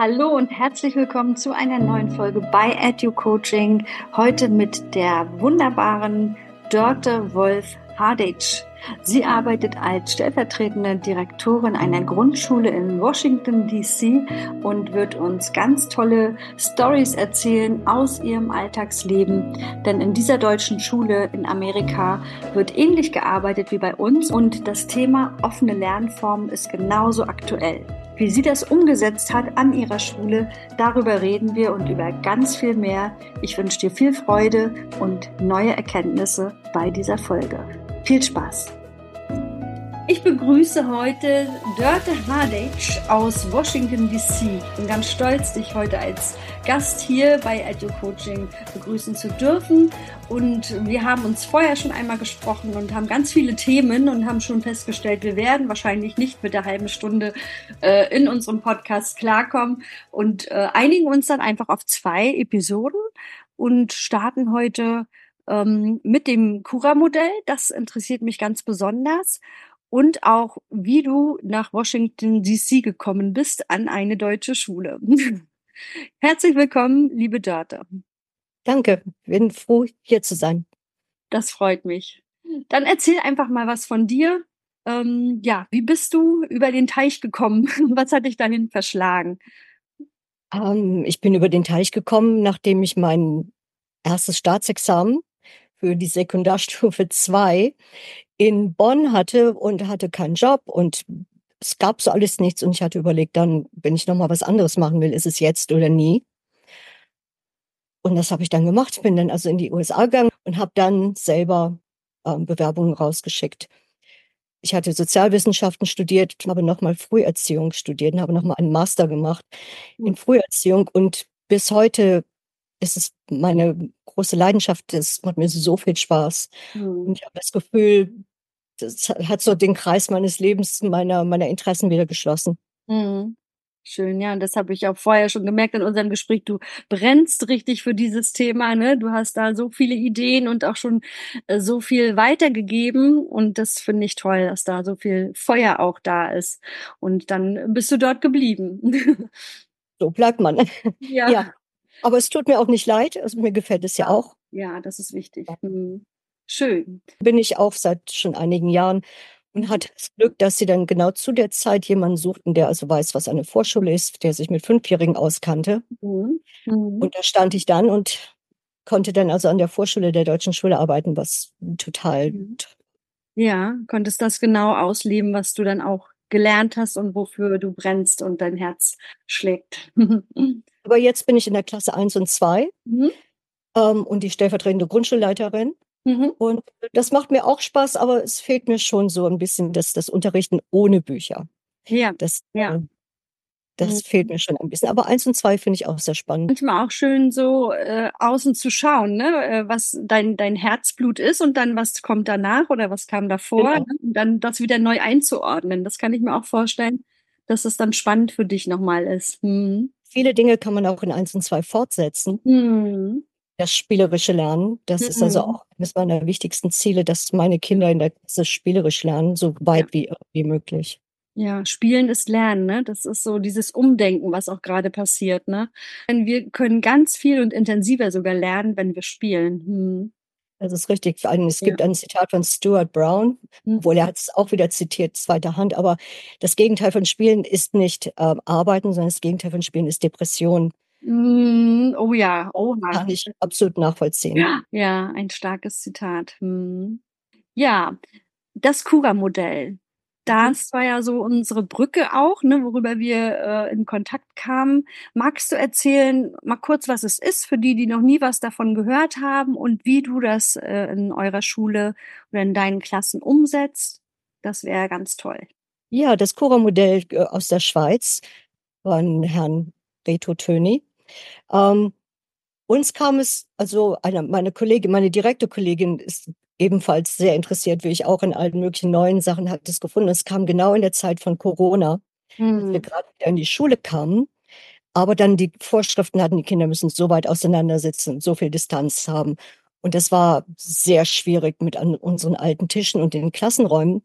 Hallo und herzlich willkommen zu einer neuen Folge bei Edu Coaching. Heute mit der wunderbaren Dörte Wolf Hardage. Sie arbeitet als stellvertretende Direktorin einer Grundschule in Washington, D.C. und wird uns ganz tolle Stories erzählen aus ihrem Alltagsleben. Denn in dieser deutschen Schule in Amerika wird ähnlich gearbeitet wie bei uns und das Thema offene Lernformen ist genauso aktuell. Wie sie das umgesetzt hat an ihrer Schule, darüber reden wir und über ganz viel mehr. Ich wünsche dir viel Freude und neue Erkenntnisse bei dieser Folge. Viel Spaß! Ich begrüße heute Dörte Hardage aus Washington, D.C. Ich bin ganz stolz, dich heute als Gast hier bei Edu Coaching begrüßen zu dürfen. Und wir haben uns vorher schon einmal gesprochen und haben ganz viele Themen und haben schon festgestellt, wir werden wahrscheinlich nicht mit der halben Stunde äh, in unserem Podcast klarkommen und äh, einigen uns dann einfach auf zwei Episoden und starten heute ähm, mit dem Cura-Modell. Das interessiert mich ganz besonders und auch, wie du nach Washington DC gekommen bist an eine deutsche Schule. Herzlich willkommen, liebe Dörte. Danke, bin froh, hier zu sein. Das freut mich. Dann erzähl einfach mal was von dir. Ähm, ja, wie bist du über den Teich gekommen? Was hat dich dahin verschlagen? Ähm, ich bin über den Teich gekommen, nachdem ich mein erstes Staatsexamen für die Sekundarstufe 2 in Bonn hatte und hatte keinen Job und es gab so alles nichts und ich hatte überlegt, dann, wenn ich nochmal was anderes machen will, ist es jetzt oder nie. Und das habe ich dann gemacht, bin dann also in die USA gegangen und habe dann selber ähm, Bewerbungen rausgeschickt. Ich hatte Sozialwissenschaften studiert, habe nochmal Früherziehung studiert und habe nochmal einen Master gemacht in hm. Früherziehung und bis heute ist es meine große Leidenschaft. Es macht mir so viel Spaß. Mhm. Und ich habe das Gefühl, das hat so den Kreis meines Lebens, meiner, meiner Interessen wieder geschlossen. Mhm. Schön, ja, und das habe ich auch vorher schon gemerkt in unserem Gespräch. Du brennst richtig für dieses Thema, ne? Du hast da so viele Ideen und auch schon äh, so viel weitergegeben und das finde ich toll, dass da so viel Feuer auch da ist. Und dann bist du dort geblieben. so bleibt man. Ja. ja. Aber es tut mir auch nicht leid. Also mir gefällt es ja, auch. Ja, das ist wichtig. Mhm. Schön. Bin ich auch seit schon einigen Jahren und hatte das Glück, dass sie dann genau zu der Zeit jemanden suchten, der also weiß, was eine Vorschule ist, der sich mit Fünfjährigen auskannte. Mhm. Mhm. Und da stand ich dann und konnte dann also an der Vorschule der deutschen Schule arbeiten, was total. Mhm. Ja, konntest das genau ausleben, was du dann auch gelernt hast und wofür du brennst und dein Herz schlägt. Aber jetzt bin ich in der Klasse 1 und 2 mhm. ähm, und die stellvertretende Grundschulleiterin. Mhm. Und das macht mir auch Spaß, aber es fehlt mir schon so ein bisschen das, das Unterrichten ohne Bücher. Ja. Das, ja. Äh, das mhm. fehlt mir schon ein bisschen. Aber eins und zwei finde ich auch sehr spannend. Manchmal auch schön, so äh, außen zu schauen, ne? Äh, was dein, dein Herzblut ist und dann was kommt danach oder was kam davor. Genau. Ne? Und dann das wieder neu einzuordnen. Das kann ich mir auch vorstellen, dass es dann spannend für dich nochmal ist. Hm. Viele Dinge kann man auch in eins und zwei fortsetzen. Hm. Das spielerische Lernen, das mhm. ist also mhm. auch eines meiner wichtigsten Ziele, dass meine Kinder in der Klasse spielerisch lernen, so weit ja. wie, wie möglich. Ja, Spielen ist Lernen, ne? Das ist so dieses Umdenken, was auch gerade passiert, ne? Denn wir können ganz viel und intensiver sogar lernen, wenn wir spielen. Hm. Das ist richtig. Es gibt ja. ein Zitat von Stuart Brown, mhm. obwohl er hat es auch wieder zitiert, zweiter Hand, aber das Gegenteil von Spielen ist nicht äh, Arbeiten, sondern das Gegenteil von Spielen ist Depression. Mm, oh ja, oh Kann ich absolut nachvollziehen. Ja, ja ein starkes Zitat. Hm. Ja, das Cura-Modell. Das war ja so unsere Brücke auch, ne, worüber wir äh, in Kontakt kamen. Magst du erzählen, mal kurz, was es ist, für die, die noch nie was davon gehört haben und wie du das äh, in eurer Schule oder in deinen Klassen umsetzt? Das wäre ganz toll. Ja, das Cura-Modell äh, aus der Schweiz von Herrn Reto Töni. Ähm, uns kam es, also eine, meine Kollegin, meine direkte Kollegin ist ebenfalls sehr interessiert, wie ich auch in allen möglichen neuen Sachen, hat es gefunden. Es kam genau in der Zeit von Corona, mhm. als wir hm. gerade wieder in die Schule kamen. Aber dann die Vorschriften hatten, die Kinder müssen so weit auseinandersitzen, so viel Distanz haben. Und das war sehr schwierig mit an unseren alten Tischen und den Klassenräumen.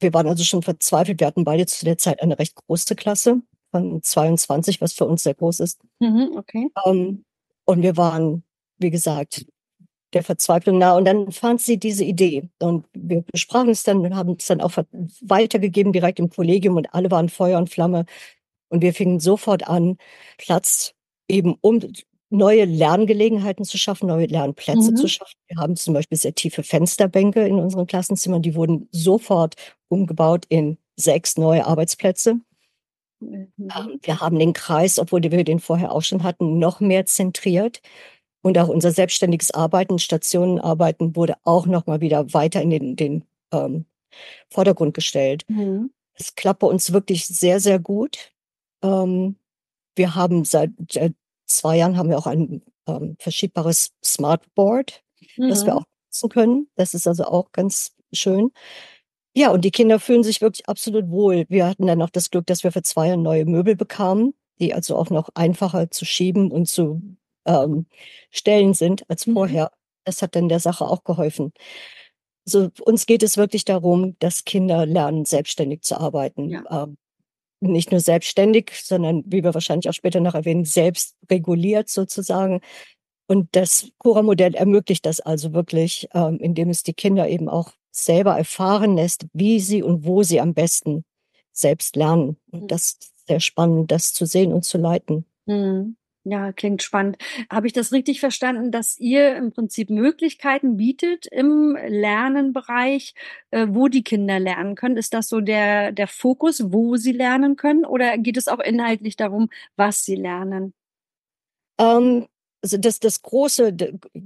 Wir waren also schon verzweifelt. Wir hatten beide zu der Zeit eine recht große Klasse von 22, was für uns sehr groß ist. Mhm, okay. Ähm, und wir waren, wie gesagt, der Verzweiflung nah. Und dann fand sie diese Idee. Und wir besprachen es dann und haben es dann auch weitergegeben direkt im Kollegium und alle waren Feuer und Flamme. Und wir fingen sofort an, Platz eben um neue Lerngelegenheiten zu schaffen, neue Lernplätze mhm. zu schaffen. Wir haben zum Beispiel sehr tiefe Fensterbänke in unseren Klassenzimmern. Die wurden sofort umgebaut in sechs neue Arbeitsplätze. Mhm. Ähm, wir haben den Kreis, obwohl wir den vorher auch schon hatten, noch mehr zentriert. Und auch unser selbstständiges Arbeiten, Stationenarbeiten wurde auch noch mal wieder weiter in den, den ähm, Vordergrund gestellt. Mhm. Es klappt bei uns wirklich sehr, sehr gut. Ähm, wir haben seit äh, zwei Jahren haben wir auch ein ähm, verschiebbares Smartboard, mhm. das wir mhm. auch nutzen können. Das ist also auch ganz schön. Ja, und die Kinder fühlen sich wirklich absolut wohl. Wir hatten dann auch das Glück, dass wir für zwei Jahre neue Möbel bekamen, die also auch noch einfacher zu schieben und zu ähm, Stellen sind als mhm. vorher. Das hat dann der Sache auch geholfen. So, uns geht es wirklich darum, dass Kinder lernen, selbstständig zu arbeiten. Ja. Ähm, nicht nur selbstständig, sondern wie wir wahrscheinlich auch später noch erwähnen, selbst reguliert sozusagen. Und das Cura-Modell ermöglicht das also wirklich, ähm, indem es die Kinder eben auch selber erfahren lässt, wie sie und wo sie am besten selbst lernen. Und mhm. das ist sehr spannend, das zu sehen und zu leiten. Mhm. Ja, klingt spannend. Habe ich das richtig verstanden, dass ihr im Prinzip Möglichkeiten bietet im Lernenbereich, äh, wo die Kinder lernen können? Ist das so der, der Fokus, wo sie lernen können? Oder geht es auch inhaltlich darum, was sie lernen? Ähm, also das, das große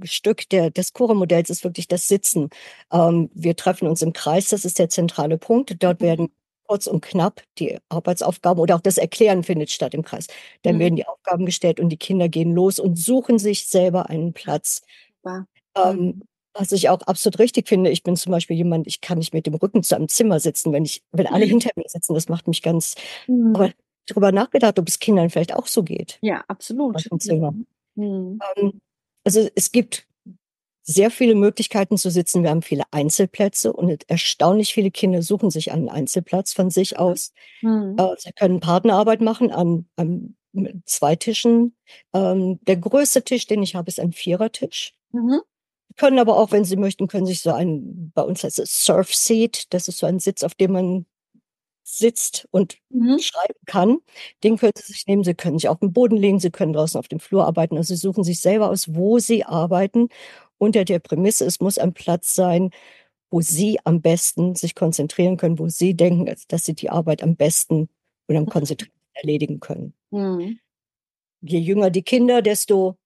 Stück der, des Chore-Modells ist wirklich das Sitzen. Ähm, wir treffen uns im Kreis, das ist der zentrale Punkt. Dort mhm. werden kurz und knapp die Arbeitsaufgaben oder auch das Erklären findet statt im Kreis. Dann mhm. werden die Aufgaben gestellt und die Kinder gehen los und suchen sich selber einen Platz. Ja. Ähm, mhm. was ich auch absolut richtig finde, ich bin zum Beispiel jemand, ich kann nicht mit dem Rücken zu einem Zimmer sitzen, wenn ich, wenn alle hinter mir sitzen, das macht mich ganz, mhm. aber darüber nachgedacht, ob es Kindern vielleicht auch so geht. Ja, absolut. Mhm. Ähm, also es gibt sehr viele Möglichkeiten zu sitzen. Wir haben viele Einzelplätze und erstaunlich viele Kinder suchen sich einen Einzelplatz von sich aus. Mhm. Äh, sie können Partnerarbeit machen an, an zwei Tischen. Ähm, der größte Tisch, den ich habe, ist ein Vierertisch. Mhm. Können aber auch, wenn sie möchten, können sich so ein, bei uns heißt es Surf Seat, das ist so ein Sitz, auf dem man sitzt und mhm. schreiben kann. Den können Sie sich nehmen. Sie können sich auf den Boden legen. Sie können draußen auf dem Flur arbeiten. Also Sie suchen sich selber aus, wo Sie arbeiten unter der Prämisse, es muss ein Platz sein, wo Sie am besten sich konzentrieren können, wo Sie denken, dass Sie die Arbeit am besten und am mhm. konzentrierten erledigen können. Mhm. Je jünger die Kinder, desto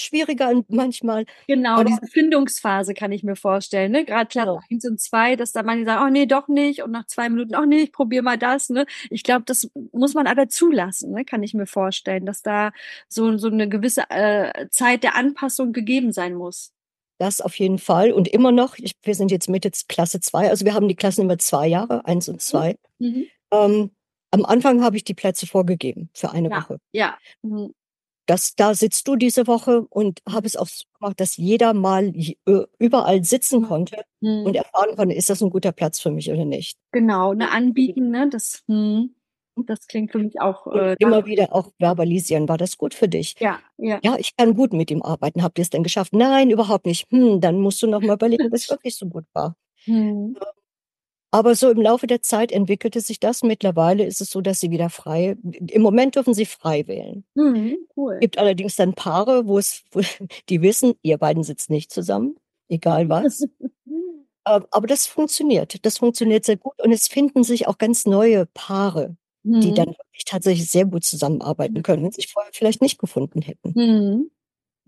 schwieriger manchmal. Genau, diese Findungsphase kann ich mir vorstellen. Ne? Gerade Klasse genau. 1 und 2, dass da manche sagen, oh nee, doch nicht. Und nach zwei Minuten, oh nee, ich probiere mal das. Ne? Ich glaube, das muss man aber zulassen, ne? kann ich mir vorstellen, dass da so, so eine gewisse äh, Zeit der Anpassung gegeben sein muss. Das auf jeden Fall. Und immer noch, ich, wir sind jetzt Mitte Klasse 2, also wir haben die Klassen immer zwei Jahre, eins und zwei. Mhm. Ähm, am Anfang habe ich die Plätze vorgegeben für eine ja. Woche. Ja. Mhm das, da sitzt du diese Woche und habe es auch so gemacht, dass jeder mal überall sitzen konnte hm. und erfahren konnte, ist das ein guter Platz für mich oder nicht. Genau, ne, anbieten, ne, das, hm, das klingt für mich auch. Äh, immer wieder auch verbalisieren, war das gut für dich? Ja, ja. Ja, ich kann gut mit ihm arbeiten. Habt ihr es denn geschafft? Nein, überhaupt nicht. Hm, dann musst du noch mal überlegen, ob es wirklich so gut war. Hm. Aber so im Laufe der Zeit entwickelte sich das. Mittlerweile ist es so, dass sie wieder frei, im Moment dürfen sie frei wählen. Mhm, cool. Es gibt allerdings dann Paare, wo es, wo die wissen, ihr beiden sitzt nicht zusammen, egal was. Ähm, aber das funktioniert. Das funktioniert sehr gut. Und es finden sich auch ganz neue Paare, mhm. die dann wirklich tatsächlich sehr gut zusammenarbeiten können, wenn sie sich vorher vielleicht nicht gefunden hätten. Mhm.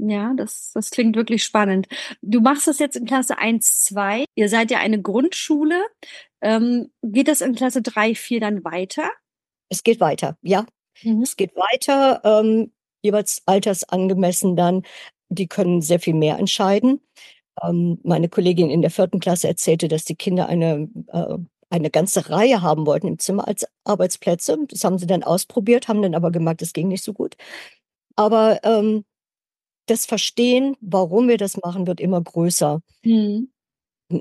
Ja, das, das klingt wirklich spannend. Du machst das jetzt in Klasse 1, 2. Ihr seid ja eine Grundschule. Ähm, geht das in Klasse 3, 4 dann weiter? Es geht weiter, ja. Mhm. Es geht weiter, ähm, jeweils altersangemessen dann. Die können sehr viel mehr entscheiden. Ähm, meine Kollegin in der vierten Klasse erzählte, dass die Kinder eine, äh, eine ganze Reihe haben wollten im Zimmer als Arbeitsplätze. Das haben sie dann ausprobiert, haben dann aber gemerkt, es ging nicht so gut. Aber ähm, das Verstehen, warum wir das machen, wird immer größer. Mhm.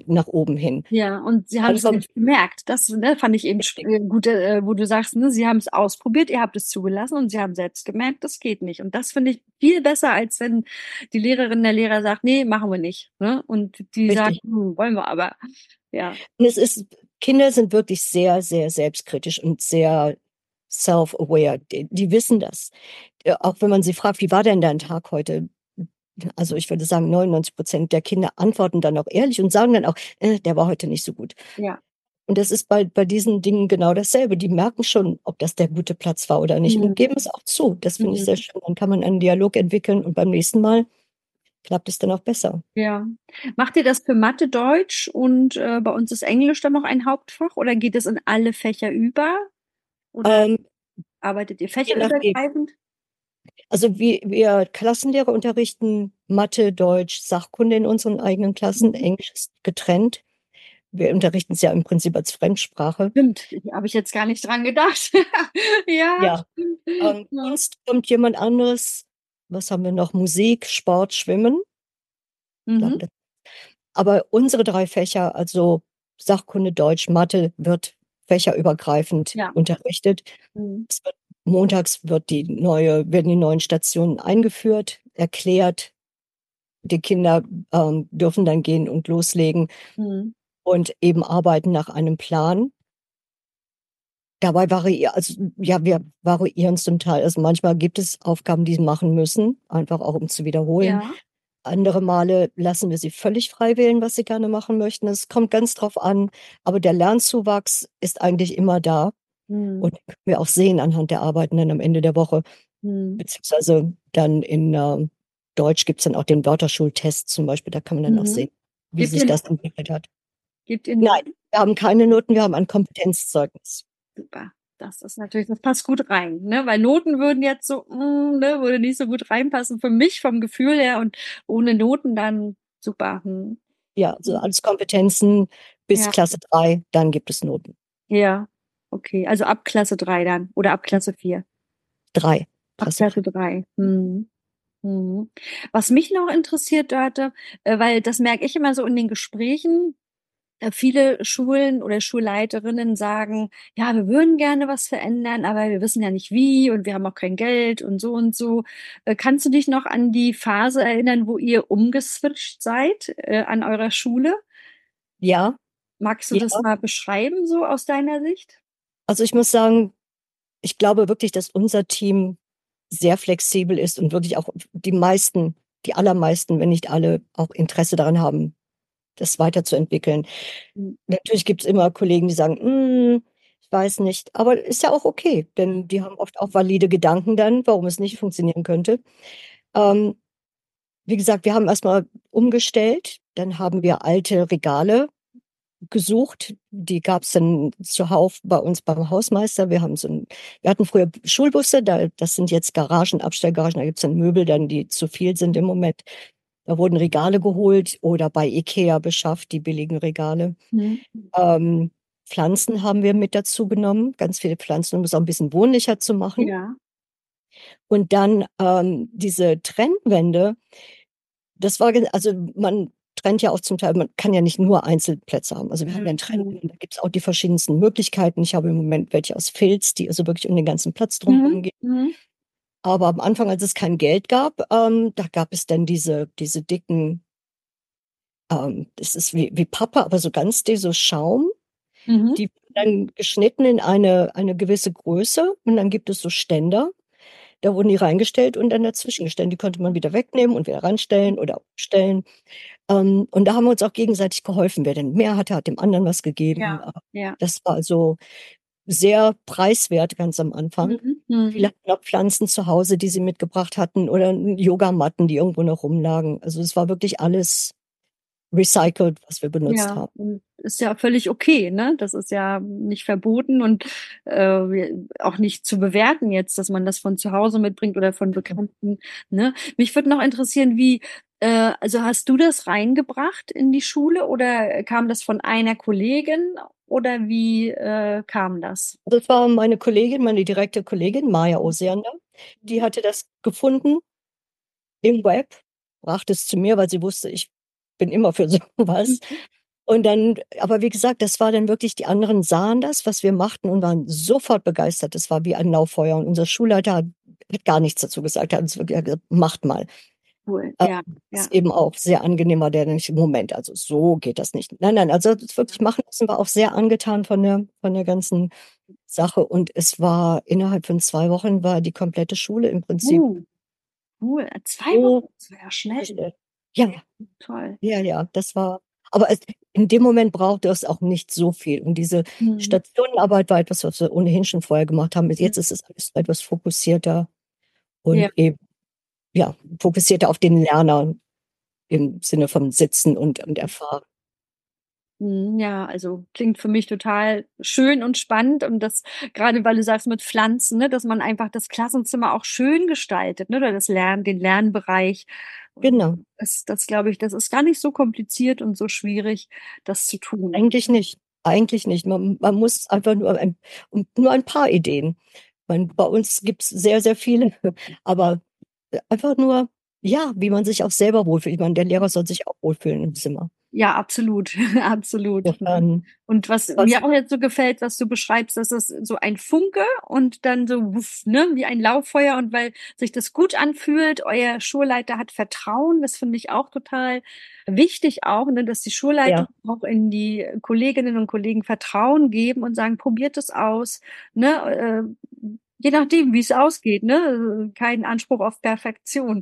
Nach oben hin. Ja, und Sie haben es Also nicht gemerkt. Das ne, fand ich eben äh, gut, äh, wo du sagst, ne, Sie haben es ausprobiert, ihr habt es zugelassen und Sie haben selbst gemerkt, das geht nicht. Und das finde ich viel besser, als wenn die Lehrerin, der Lehrer sagt, nee, machen wir nicht. Ne? Und die sagen, Richtig. hm, wollen wir aber. Ja. Und es ist Kinder sind wirklich sehr, sehr selbstkritisch und sehr self-aware. Die die wissen das. Äh, auch wenn man sie fragt: „Wie war denn dein Tag heute?“ Also, ich würde sagen, 99% der Kinder antworten dann auch ehrlich und sagen dann auch: „Äh, der war heute nicht so gut.“ Ja. Und das ist bei bei diesen Dingen genau dasselbe. Die merken schon, ob das der gute Platz war oder nicht Mhm. und geben es auch zu. Das finde ich Mhm. sehr schön. Dann kann man einen Dialog entwickeln und beim nächsten Mal klappt es dann auch besser. Ja. Macht ihr das für Mathe, Deutsch und, äh, bei uns ist Englisch dann noch ein Hauptfach oder geht es in alle Fächer über? Oder Ähm, arbeitet ihr fächerübergreifend? Also, wir wir Klassenlehrer unterrichten Mathe, Deutsch, Sachkunde in unseren eigenen Klassen. Mhm. Englisch ist getrennt. Wir unterrichten es ja im Prinzip als Fremdsprache. Stimmt, habe ich jetzt gar nicht dran gedacht. Ja, Ja. stimmt. Ähm. Kunst kommt jemand anderes. Was haben wir noch? Musik, Sport, Schwimmen. Mhm. aber unsere 3 Fächer, also Sachkunde, Deutsch, Mathe, wird fächerübergreifend Ja. unterrichtet. Mhm. Es wird montags wird die neue werden die neuen Stationen eingeführt, erklärt. Die Kinder, ähm, dürfen dann gehen und loslegen Mhm. und eben arbeiten nach einem Plan. Dabei vari also, ja, wir variieren zum Teil. Also, manchmal gibt es Aufgaben, die sie machen müssen, einfach auch um zu wiederholen. Ja. Andere Male lassen wir sie völlig frei wählen, was sie gerne machen möchten. Es kommt ganz drauf an, aber der Lernzuwachs ist eigentlich immer da Mhm. und können wir auch sehen anhand der Arbeiten dann am Ende der Woche. Mhm. Beziehungsweise dann in, ähm, Deutsch gibt's dann auch den Wörterschultest zum Beispiel, da kann man dann auch Mhm. sehen, wie Gebt sich das entwickelt hat. Gebt ihr Nein, wir haben keine Noten, wir haben ein Kompetenzzeugnis. Super. Das ist natürlich das passt gut rein, ne? Weil Noten würden jetzt so, hm, ne, würde nicht so gut reinpassen für mich vom Gefühl her und ohne Noten dann super. Mhm. Ja, also Mhm. alles Kompetenzen bis Ja. Klasse 3, dann gibt es Noten. Ja, okay. Also ab Klasse 3 dann oder ab Klasse 4? 3, Ab Klasse 3. Klasse 3. Mhm. Mhm. Was mich noch interessiert, Dörte, äh, weil das merke ich immer so in den Gesprächen, äh, viele Schulen oder Schulleiterinnen sagen: „Ja, wir würden gerne was verändern, aber wir wissen ja nicht wie und wir haben auch kein Geld und so und so.“ Äh, kannst du dich noch an die Phase erinnern, wo ihr umgeswitcht seid, äh, an eurer Schule? Ja. Magst du Ja. das mal beschreiben, so aus deiner Sicht? Also, ich muss sagen, ich glaube wirklich, dass unser Team sehr flexibel ist und wirklich auch die meisten die allermeisten, wenn nicht alle, auch Interesse daran haben, das weiterzuentwickeln. Mhm. Natürlich gibt's immer Kollegen, die sagen: „Hm, ich weiß nicht.“ Aber ist ja auch okay, denn die haben oft auch valide Gedanken dann, warum es nicht funktionieren könnte. Ähm, wie gesagt, wir haben erst mal umgestellt, dann haben wir alte Regale gesucht. Die gab's dann zuhauf bei uns beim Hausmeister. Wir haben so 'n wir hatten früher Schulbusse, da das sind jetzt Garagen, Abstellgaragen, da gibt's dann Möbel dann, die zu viel sind im Moment. Da wurden Regale geholt oder bei IKEA beschafft, die billigen Regale. Mhm. Ähm, Pflanzen haben wir mit dazu genommen, ganz viele Pflanzen, um es auch 'n bisschen wohnlicher zu machen. Ja. Und dann, ähm, diese Trennwände, das war also, man trennt ja auch zum Teil man kann ja nicht nur Einzelplätze haben. Also, wir haben ja Mhm. Trennwände, da gibt's auch die verschiedensten Möglichkeiten. Ich habe im Moment welche aus Filz, die also wirklich um den ganzen Platz drumherum Mhm. gehen. Mhm. Aber am Anfang, als es kein Geld gab, ähm, da gab es dann diese diese dicken ähm, das ist wie wie Pappe, aber so ganz dick, so Schaum. Mhm. Die dann geschnitten in eine eine gewisse Größe und dann gibt es so Ständer. Da wurden die reingestellt und dann dazwischen gestellt. Die konnte man wieder wegnehmen und wieder ranstellen oder umstellen. Ähm, und da haben wir uns auch gegenseitig geholfen. Wer denn mehr hatte, hat dem anderen was gegeben. Ja, Äh, ja. das war also sehr preiswert ganz am Anfang. Mhm. Viele Mhm. hatten auch Pflanzen zu Hause, die sie mitgebracht hatten oder Yogamatten, die irgendwo noch rumlagen. Also, es war wirklich alles recycelt, was wir benutzt Ja, haben. ist ja völlig okay, ne? Das ist ja nicht verboten und, äh, auch nicht zu bewerten jetzt, dass man das von zu Hause mitbringt oder von Bekannten, ne? Mich würde noch interessieren, wie äh, also, hast du das reingebracht in die Schule oder kam das von einer Kollegin oder wie, äh, kam das? Das war meine Kollegin, meine direkte Kollegin, Mhm. Oseander. Die hatte das gefunden im Web, brachte es zu mir, weil sie wusste, ich bin immer für so was. Mhm. Und dann aber wie gesagt, das war dann wirklich die anderen sahen das, was wir machten und waren sofort begeistert. Das war wie ein Lauffeuer und unser Schulleiter hat hat gar nichts dazu gesagt, hat uns wirklich gesagt: „Macht mal.“ Cool, Äh, ja, ja. ist eben auch sehr angenehm war der nicht: „Moment, also so geht das nicht.“ Nein, nein, also das wirklich machen lassen, war auch sehr angetan von der von der ganzen Sache und es war innerhalb von 2 Wochen war die komplette Schule im Prinzip Uh, cool. 2 Wochen, das war ja schnell. Ja, Toll. ja, ja, das war aber es in dem Moment brauchte es auch nicht so viel und diese Mhm. Stationenarbeit war etwas, was wir ohnehin schon vorher gemacht haben. Jetzt ist es alles etwas fokussierter und Ja. eben ja, fokussierter auf den Lerner im Sinne von Sitzen und und Erfahren. Mhm, ja, also klingt für mich total schön und spannend und das grade weil du sagst mit Pflanzen, ne, dass man einfach das Klassenzimmer auch schön gestaltet, ne, oder das Lern den Lernbereich. Genau. das das glaube ich, das ist gar nicht so kompliziert und so schwierig, das zu tun. Eigentlich nicht. Eigentlich nicht. Man man muss einfach nur ein nur ein paar Ideen. Meine, bei uns gibt's sehr, sehr viele, aber, einfach nur, ja, wie man sich auch selber wohlfühlt. Ich meine, der Lehrer soll sich auch wohlfühlen im Zimmer. Ja, absolut, absolut, Und was was mir auch jetzt so gefällt, was du beschreibst, das ist so ein Funke und dann so wuff, ne, wie ein Lauffeuer und weil sich das gut anfühlt, euer Schulleiter hat Vertrauen, das finde ich auch total wichtig auch, ne, dass die Schulleitung Ja. auch in die Kolleginnen und Kollegen Vertrauen geben und sagen: „Probiert es aus“, ne? Äh, je nachdem, wie's ausgeht, ne? Kein Anspruch auf Perfektion.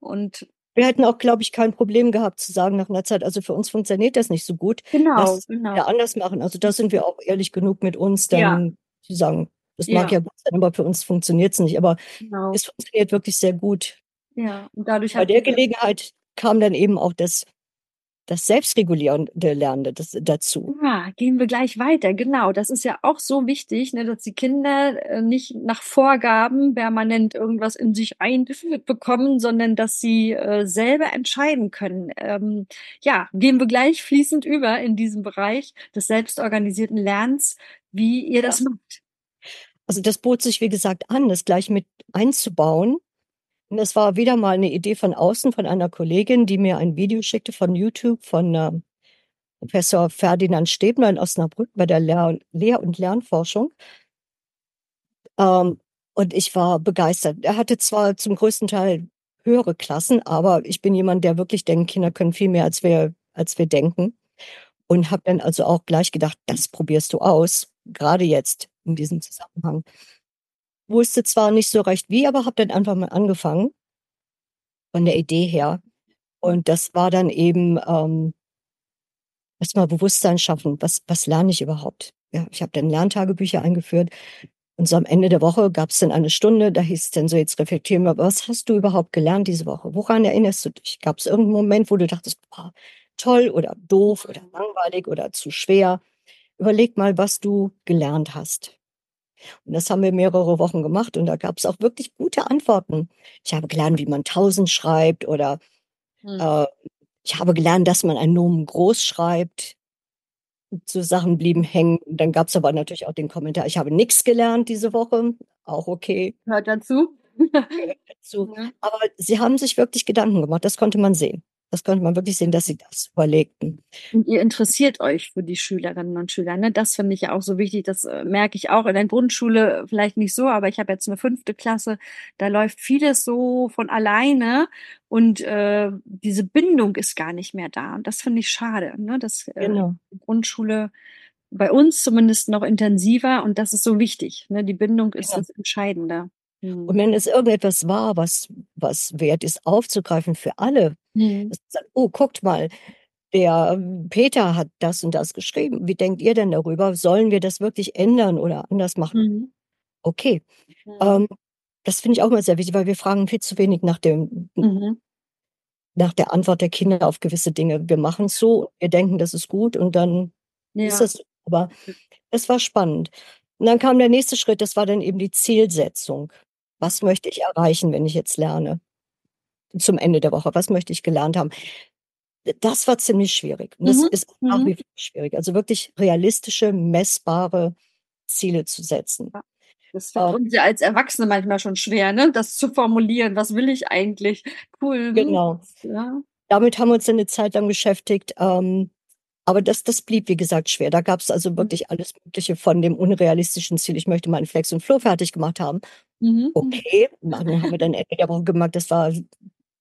Und Wir hätten auch, glaube ich, kein Problem gehabt zu sagen nach 'ner Zeit: „Also, für uns funktioniert das nicht so gut. Genau, Lasst es genau. wieder anders machen.“ Also, da sind wir auch ehrlich genug mit uns, Ja. dann zu sagen: „Das mag Ja. ja gut sein, aber für uns funktioniert's nicht.“ Aber Genau. es funktioniert wirklich sehr gut. Ja, und dadurch Bei der Gelegenheit kam dann eben auch das das selbstregulierende Lernen das dazu. Ja, gehen wir gleich weiter. Genau, das ist ja auch so wichtig, ne, dass die Kinder, äh, nicht nach Vorgaben permanent irgendwas in sich einbekommen, sondern dass sie, äh, selber entscheiden können. Ähm, ja, gehen wir gleich fließend über in diesen Bereich des selbstorganisierten Lernens, wie ihr das Ja. macht. Also, das bot sich, wie gesagt, an, das gleich mit einzubauen. Und das war wieder mal 'ne Idee von außen von einer Kollegin, die mir ein Video schickte von YouTube von, ähm, Professor Ferdinand Stebner in Osnabrück bei der Lehr Lehr und Lernforschung. Ähm, und ich war begeistert. Er hatte zwar zum größten Teil höhere Klassen, aber ich bin jemand, der wirklich denkt, Kinder können viel mehr, als wir als wir denken. Und habe dann also auch gleich gedacht: „Das probierst du aus“, grade jetzt in diesem Zusammenhang. Wusste zwar nicht so recht wie, aber habe dann einfach mal angefangen von der Idee her. Und das war dann eben, ähm erst mal Bewusstsein schaffen. Was was lerne ich überhaupt? Ja, ich habe dann Lerntagebücher eingeführt und so am Ende der Woche gab's dann eine Stunde, da hieß es dann so: „Jetzt reflektier mal, was hast du überhaupt gelernt diese Woche? Woran erinnerst du dich? Gab's irgend 'n Moment, wo du dachtest: ‚Boah, toll oder doof oder langweilig oder zu schwer?‘“ Überleg mal, was du gelernt hast. Und das haben wir mehrere Wochen gemacht und da gab's auch wirklich gute Antworten. Ich habe gelernt, wie man tausend schreibt oder, Mhm. äh, ich habe gelernt, dass man ein Nomen groß schreibt. So Sachen blieben hängen. Dann gab's aber natürlich auch den Kommentar: „Ich habe nix gelernt diese Woche“, auch okay. Hört dazu. Gehört dazu. Aber sie haben sich wirklich Gedanken gemacht, das konnte man sehen. Das konnte man wirklich sehen, dass sie das überlegten. Und ihr interessiert euch für die Schülerinnen und Schüler, ne? Das finde ich ja auch so wichtig. Das, äh, merke ich auch in der Grundschule vielleicht nicht so, aber ich habe jetzt 'ne 5. Klasse, da läuft vieles so von alleine und, äh, diese Bindung ist gar nicht mehr da. Und das finde ich schade, ne, dass, äh, Genau. die Grundschule bei uns zumindest noch intensiver und das ist so wichtig, ne? Die Bindung ist Genau. das Entscheidende. Und Mhm. wenn es irgendetwas war, was was wert ist aufzugreifen für alle, Mhm. sagt: „Oh, guckt mal, der Peter hat das und das geschrieben. Wie denkt ihr denn darüber? Sollen wir das wirklich ändern oder anders machen?“ Mhm. Okay. Mhm. Ähm, das finde ich auch immer sehr wichtig, weil wir fragen viel zu wenig nach dem Mhm. nach der Antwort der Kinder auf gewisse Dinge. Wir machen's so, wir denken, das ist gut und dann ist Ja. das so. Aber es war spannend. Und dann kam der nächste Schritt, das war dann eben die Zielsetzung. Was möchte ich erreichen, wenn ich jetzt lerne? Zum Ende der Woche. Was möchte ich gelernt haben? Das war ziemlich schwierig. Und das Mhm, ist nach mhm. wie vor schwierig. Also, wirklich realistische, messbare Ziele zu setzen. Ja. Das fällt Ähm uns ja als Erwachsene manchmal schon schwer, ne, das zu formulieren. Was will ich eigentlich? Cool, ne? Genau. Ja. Damit haben wir uns dann 'ne Zeit lang beschäftigt, ähm Aber das, das blieb, wie gesagt, schwer. Da gab es also Mhm. wirklich alles Mögliche von dem unrealistischen Ziel, ich möchte meinen Flex und Flow fertig gemacht haben. Mhm. Okay, dann haben wir dann Ende der Woche gemerkt, das war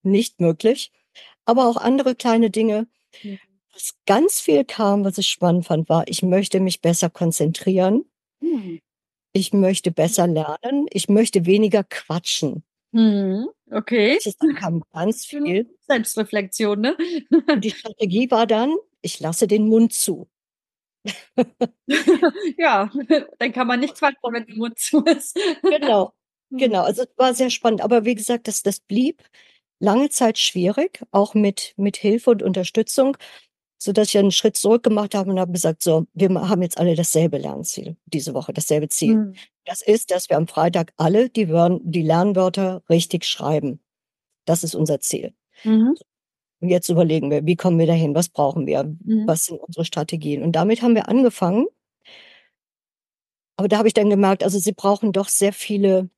nicht möglich. Aber auch andere kleine Dinge. Mhm. Was ganz viel kam, was ich spannend fand, war, ich möchte mich besser konzentrieren. Mhm. Ich möchte besser lernen. Ich möchte weniger quatschen. Mhm. Okay. Das kam ganz viel. Selbstreflexion, ne? Die Strategie war dann, ich lasse den Mund zu. ja, dann kann man nicht quatschen, wenn der Mund zu ist. Genau, Mhm. genau. Also es war sehr spannend. Aber wie gesagt, das, das blieb lange Zeit schwierig, auch mit, mit Hilfe und Unterstützung, sodass ich einen Schritt zurück gemacht habe und habe gesagt, so, wir haben jetzt alle dasselbe Lernziel diese Woche, dasselbe Ziel. Mhm. Das ist, dass wir am Freitag alle die, Wör die Lernwörter richtig schreiben. Das ist unser Ziel. Mhm. Und jetzt überlegen wir, wie kommen wir dahin? Was brauchen wir? Mhm. Was sind unsere Strategien? Und damit haben wir angefangen. Aber da habe ich dann gemerkt, also sie brauchen doch sehr viele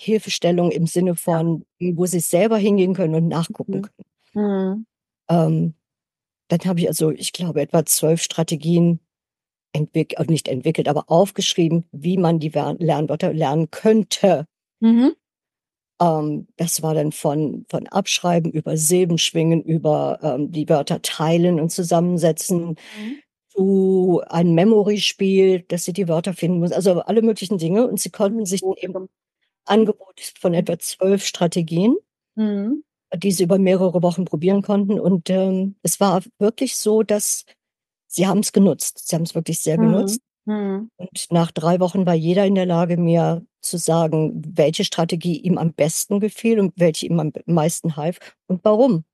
Hilfestellungen im Sinne von, wo sie selber hingehen können und nachgucken Mhm. können. Mhm. Ähm, dann habe ich also, ich glaube, etwa zwölf Strategien entwickelt, nicht entwickelt, aber aufgeschrieben, wie man die Lernwörter lernen könnte. Mhm. Ähm, das war dann von, von Abschreiben über Silbenschwingen, über ähm, die Wörter teilen und zusammensetzen, Mhm. zu ein Memory-Spiel, dass sie die Wörter finden muss, also alle möglichen Dinge. Und sie konnten sich dann eben Angebot von etwa zwölf Strategien, Mhm. die sie über mehrere Wochen probieren konnten. Und ähm, es war wirklich so, dass sie haben es genutzt. Sie haben es wirklich sehr Mhm. genutzt. Mhm. Und nach drei Wochen war jeder in der Lage, mir zu sagen, welche Strategie ihm am besten gefiel und welche ihm am meisten half und warum.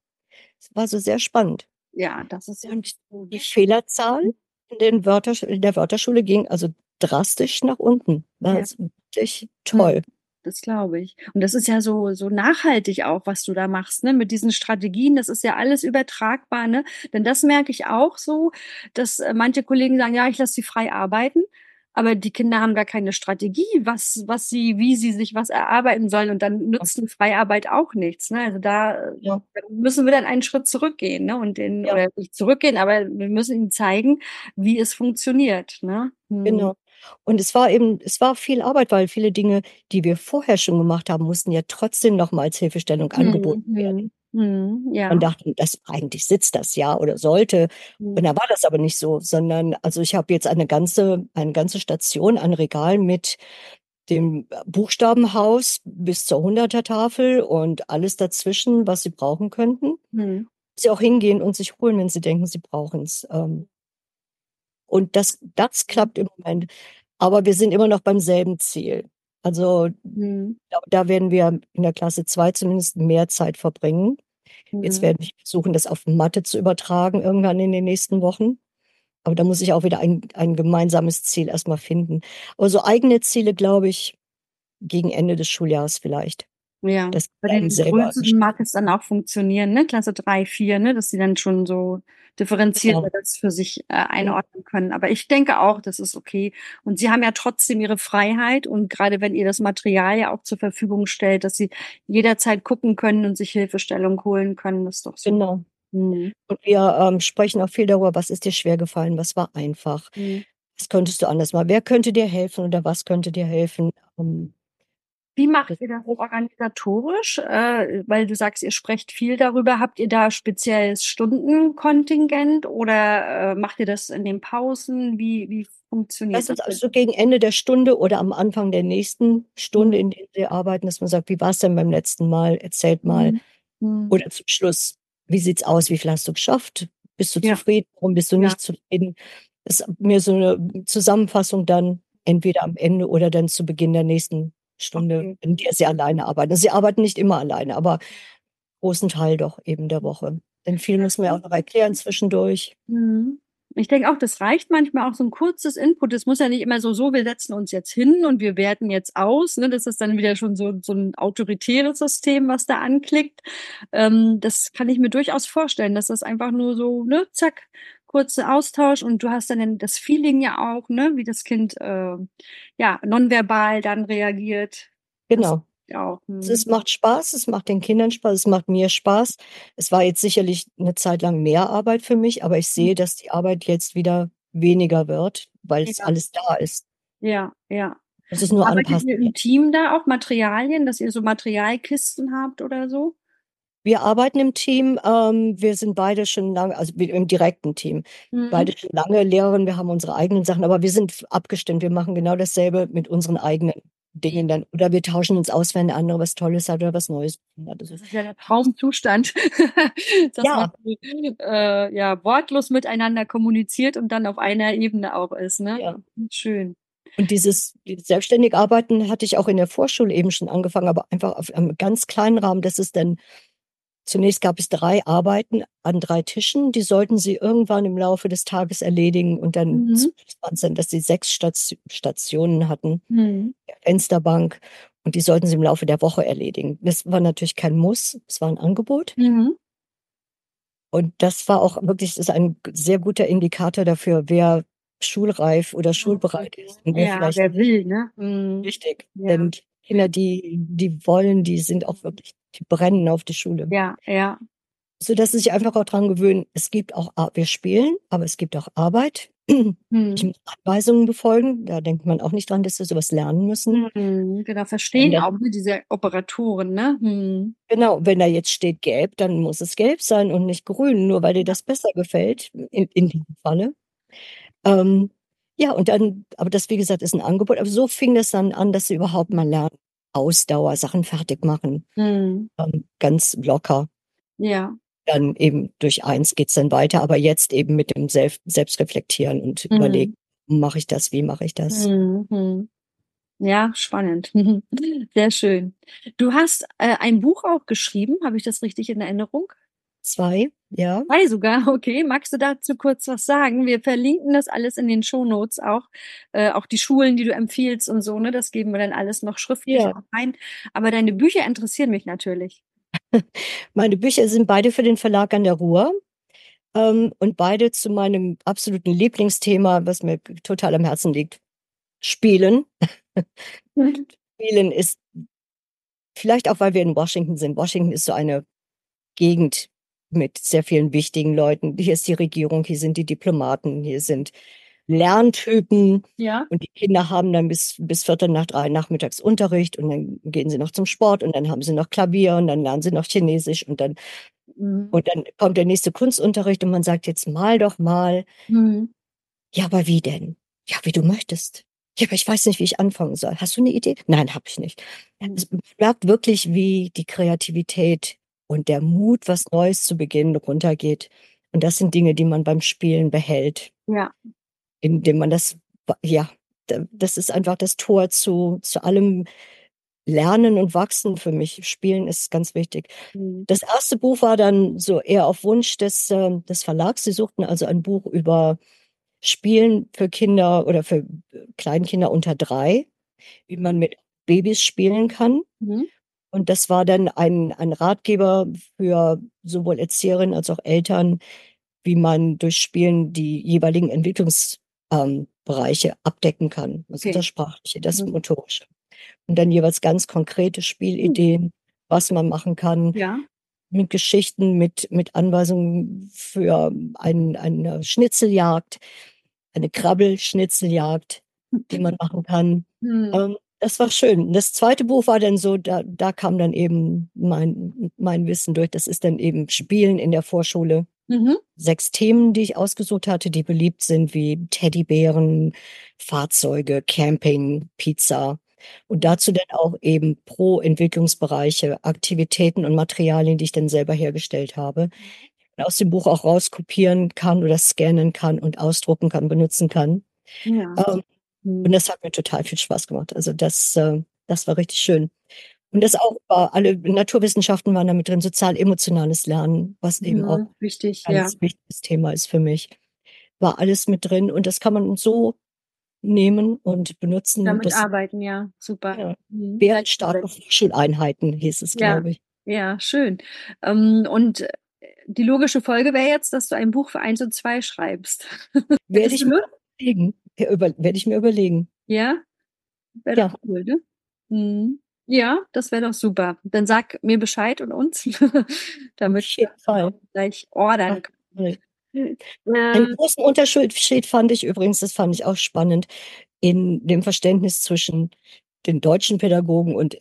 Es war so sehr spannend. Ja, das ist ja Und die Fehlerzahl in, den Wörter, in der Wörterschule ging also drastisch nach unten. Ja. Das ist wirklich toll. Das glaube ich. Und das ist ja so, so nachhaltig auch, was du da machst, ne? Mit diesen Strategien. Das ist ja alles übertragbar, ne? Denn das merke ich auch so, dass äh, manche Kollegen sagen, ja, ich lasse sie frei arbeiten. Aber die Kinder haben gar keine Strategie, was, was sie, wie sie sich was erarbeiten sollen. Und dann nützt eine Freiarbeit auch nichts. Ne? Also da Ja. da müssen wir dann einen Schritt zurückgehen, ne? Und den, Ja. oder nicht zurückgehen, aber wir müssen ihnen zeigen, wie es funktioniert. Ne? Hm. Genau. Und es war eben, es war viel Arbeit, weil viele Dinge, die wir vorher schon gemacht haben, mussten ja trotzdem noch mal als Hilfestellung angeboten Hm, werden. hm, hm, ja. Man dachte, das eigentlich sitzt das ja oder sollte. Und Hm. da war das aber nicht so, sondern also ich habe jetzt eine ganze, eine ganze Station, ein Regal mit dem Buchstabenhaus bis zur Hunderter-Tafel und alles dazwischen, was Sie brauchen könnten. Hm. Sie auch hingehen und sich holen, wenn Sie denken, Sie brauchen es. Ähm, und das, das klappt im Moment. Aber wir sind immer noch beim selben Ziel. Also Hm. da, da werden wir in der Klasse 2 zumindest mehr Zeit verbringen. Jetzt Hm. werde ich versuchen, das auf Mathe zu übertragen irgendwann in den nächsten Wochen. Aber da muss ich auch wieder ein, ein gemeinsames Ziel erstmal finden. Aber so eigene Ziele, glaube ich, gegen Ende des Schuljahres vielleicht. Ja, Das bei den größeren mag es dann auch funktionieren, ne? Klasse drei, vier, ne? Dass sie dann schon so differenziert Genau. das für sich äh, einordnen können. Aber ich denke auch, das ist okay. Und sie haben ja trotzdem ihre Freiheit und gerade wenn ihr das Material ja auch zur Verfügung stellt, dass sie jederzeit gucken können und sich Hilfestellung holen können, das ist doch so. Genau. Mhm. Und wir ähm, sprechen auch viel darüber, was ist dir schwer gefallen, was war einfach, Mhm. was könntest du anders machen, wer könnte dir helfen oder was könnte dir helfen. Ähm, Wie macht Das- ihr das organisatorisch? Äh, weil du sagst, ihr sprecht viel darüber. Habt ihr da spezielles Stundenkontingent oder äh, macht ihr das in den Pausen? Wie, wie funktioniert Meistens das? also gegen Ende der Stunde oder am Anfang der nächsten Stunde, Mhm. in der wir arbeiten, dass man sagt, wie war es denn beim letzten Mal? Erzählt mal. Mhm. Oder zum Schluss, wie sieht's aus? Wie viel hast du geschafft? Bist du Ja. zufrieden? Warum bist du Ja. nicht zufrieden? Das ist mir so eine Zusammenfassung dann entweder am Ende oder dann zu Beginn der nächsten Stunde, Okay. in der sie alleine arbeiten. Also sie arbeiten nicht immer alleine, aber großen Teil doch eben der Woche. Denn viel müssen wir auch noch erklären zwischendurch. Mhm. Ich denke auch, das reicht manchmal auch so ein kurzes Input. Es muss ja nicht immer so, so, wir setzen uns jetzt hin und wir werten jetzt aus. Ne? Das ist dann wieder schon so, so ein autoritäres System, was da anklickt. Ähm, das kann ich mir durchaus vorstellen, dass das einfach nur so, ne, zack, kurzer Austausch und du hast dann das Feeling ja auch, ne, wie das Kind äh, ja nonverbal dann reagiert. Genau. auch. Es, es macht Spaß, es macht den Kindern Spaß, es macht mir Spaß. Es war jetzt sicherlich eine Zeit lang mehr Arbeit für mich, aber ich sehe, dass die Arbeit jetzt wieder weniger wird, weil es Ja. alles da ist. Ja, ja. Es ist nur Arbeitet anpassen. ihr im Team da auch Materialien, dass ihr so Materialkisten habt oder so? Wir arbeiten im Team, ähm, wir sind beide schon lange, also im direkten Team, Mhm. beide schon lange Lehrerin, wir haben unsere eigenen Sachen, aber wir sind abgestimmt, wir machen genau dasselbe mit unseren eigenen Dingen dann. Oder wir tauschen uns aus, wenn der andere was Tolles hat oder was Neues hat. Das ist ja der Traumzustand, dass Ja. man äh, ja wortlos miteinander kommuniziert und dann auf einer Ebene auch ist. Ne? Ja. Schön. Und dieses, dieses selbstständig Arbeiten hatte ich auch in der Vorschule eben schon angefangen, aber einfach auf einem ganz kleinen Rahmen. Das ist dann, zunächst gab es drei Arbeiten an drei Tischen, die sollten sie irgendwann im Laufe des Tages erledigen und dann Mhm. dann, dass sie sechs Station, Stationen hatten, Mhm. Fensterbank, und die sollten sie im Laufe der Woche erledigen. Das war natürlich kein Muss, es war ein Angebot. Mhm. Und das war auch wirklich, das ist ein sehr guter Indikator dafür, wer schulreif oder schulbereit ist. Und wer Ja, vielleicht wer will, ne? Mhm. Richtig. Ja. Denn Kinder, die, die wollen, die sind auch wirklich, die brennen auf die Schule. Ja, ja. So dass sie sich einfach auch dran gewöhnen, es gibt auch, wir spielen, aber es gibt auch Arbeit. Mhm. Ich muss Anweisungen befolgen. Da denkt man auch nicht dran, dass wir sowas lernen müssen. Mhm. Genau, verstehen Ja. auch ne, diese Operatoren, ne? Mhm. Genau, wenn da jetzt steht gelb, dann muss es gelb sein und nicht grün, nur weil dir das besser gefällt, in, in diesem Falle. Ähm, ja, und dann, aber das, wie gesagt, ist ein Angebot. Aber so fing das dann an, dass sie überhaupt mal lernen. Ausdauer, Sachen fertig machen, Mhm. ähm, ganz locker. Ja. Dann eben durch eins geht's dann weiter, aber jetzt eben mit dem Selbst Selbstreflektieren und Mhm. überlegen, mache ich das, wie mache ich das? Mhm. Ja, spannend. Sehr schön. Du hast äh, ein Buch auch geschrieben, habe ich das richtig in Erinnerung? Zwei, ja. Zwei sogar, okay. Magst du dazu kurz was sagen? Wir verlinken das alles in den Shownotes auch. Äh, auch die Schulen, die du empfiehlst und so, ne? Das geben wir dann alles noch schriftlich Ja. rein. Aber deine Bücher interessieren mich natürlich. Meine Bücher sind beide für den Verlag an der Ruhr. Ähm, und beide zu meinem absoluten Lieblingsthema, was mir total am Herzen liegt. Spielen. Spielen ist vielleicht auch, weil wir in Washington sind. Washington ist so eine Gegend mit sehr vielen wichtigen Leuten. Hier ist die Regierung, hier sind die Diplomaten, hier sind Lerntypen. Ja. Und die Kinder haben dann bis, bis Viertel nach drei nachmittags Unterricht und dann gehen sie noch zum Sport und dann haben sie noch Klavier und dann lernen sie noch Chinesisch und dann, Mhm. und dann kommt der nächste Kunstunterricht und man sagt jetzt mal doch mal, Mhm. ja, aber wie denn? Ja, wie du möchtest. Ja, aber ich weiß nicht, wie ich anfangen soll. Hast du eine Idee? Nein, habe ich nicht. Mhm. Es merkt wirklich, wie die Kreativität und der Mut, was Neues zu beginnen, runtergeht. Und das sind Dinge, die man beim Spielen behält, Ja. indem man das, ja, da- das ist einfach das Tor zu, zu allem Lernen und Wachsen für mich. Spielen ist ganz wichtig. Mhm. Das erste Buch war dann so eher auf Wunsch des, ähm, des Verlags. Sie suchten also ein Buch über Spielen für Kinder oder für Kleinkinder unter drei, wie man mit Babys spielen kann. Mhm. Und das war dann ein, ein Ratgeber für sowohl Erzieherinnen als auch Eltern, wie man durch Spielen die jeweiligen Entwicklungsbereiche ähm, abdecken kann. Also Okay. das Sprachliche, das Mhm. Motorische. Und dann jeweils ganz konkrete Spielideen, was man machen kann Ja. mit Geschichten, mit, mit Anweisungen für ein, eine Schnitzeljagd, eine Krabbelschnitzeljagd, die man machen kann. Mhm. Ähm, das war schön. Das zweite Buch war dann so, da, da kam dann eben mein, mein Wissen durch. Das ist dann eben Spielen in der Vorschule. Mhm. Sechs Themen, die ich ausgesucht hatte, die beliebt sind, wie Teddybären, Fahrzeuge, Camping, Pizza. Und dazu dann auch eben pro Entwicklungsbereiche Aktivitäten und Materialien, die ich dann selber hergestellt habe. Und aus dem Buch auch rauskopieren kann oder scannen kann und ausdrucken kann, benutzen kann. Ja. Ähm, Mhm. Und das hat mir total viel Spaß gemacht. Also das, äh, das war richtig schön. Und das auch war, alle Naturwissenschaften waren da mit drin, sozial-emotionales Lernen, was eben auch Mhm. Wichtig, ein ja. ganz wichtiges Thema ist für mich. War alles mit drin und das kann man so nehmen und benutzen. Damit Das arbeiten, ja. Super. ja, Mhm. wäre starke Schuleinheiten, hieß es, Ja. glaube ich. Ja, schön. Ähm, und äh, die logische Folge wäre jetzt, dass du ein Buch für eins und zwei schreibst. Werde ich mir überlegen. Ja, werde ich mir überlegen. Ja? Wäre Ja. doch cool, ne? Mhm. Ja, das wäre doch super. Dann sag mir Bescheid und uns, damit jeden Fall. gleich ordern können. Einen Ähm, großen Unterschied fand ich übrigens, das fand ich auch spannend, in dem Verständnis zwischen den deutschen Pädagogen und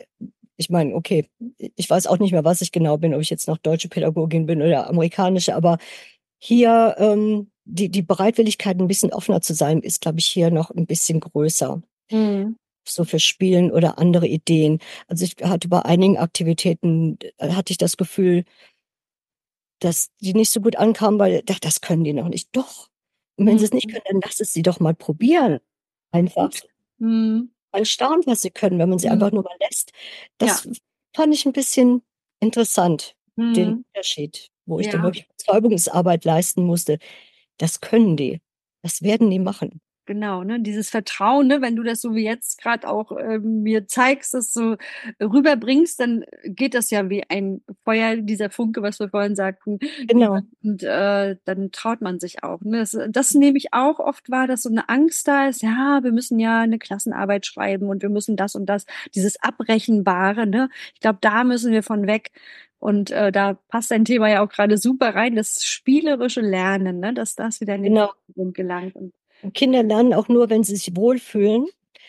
ich meine, okay, ich weiß auch nicht mehr, was ich genau bin, ob ich jetzt noch deutsche Pädagogin bin oder amerikanische, aber hier ähm, die, die Bereitwilligkeit, ein bisschen offener zu sein, ist, glaube ich, hier noch ein bisschen größer. mhm. So für Spielen oder andere Ideen. Also ich hatte bei einigen Aktivitäten, äh, hatte ich das Gefühl, dass die nicht so gut ankamen, weil da das können die noch nicht. Doch. Und wenn sie es nicht Mhm. können, dann lass es sie doch mal probieren. Einfach. Mhm. Man staunt, was sie können, wenn man sie Mhm. einfach nur mal lässt. Ja. Das fand ich 'n bisschen interessant, den Mhm. Unterschied, wo ich dann Ja. wirklich Überzeugungsarbeit leisten musste. Das können die. Das werden die machen. Genau, ne, dieses Vertrauen, ne, wenn du das so wie jetzt grad auch, ähm, mir zeigst, das so rüberbringst, dann geht das ja wie ein Feuer, dieser Funke, was wir vorhin sagten, Genau. und, äh, dann traut man sich auch, ne? Das das nehme ich auch oft wahr, dass so 'ne Angst da ist: „Ja, wir müssen ja 'ne Klassenarbeit schreiben und wir müssen das und das“, dieses Abrechenbare, ne? Ich glaube, da müssen wir von weg. Und, äh, da passt dein Thema ja auch grade super rein, das spielerische Lernen, ne, dass das wieder in den Genau. Gelangt und Kinder lernen auch nur, wenn sie sich wohlfühlen.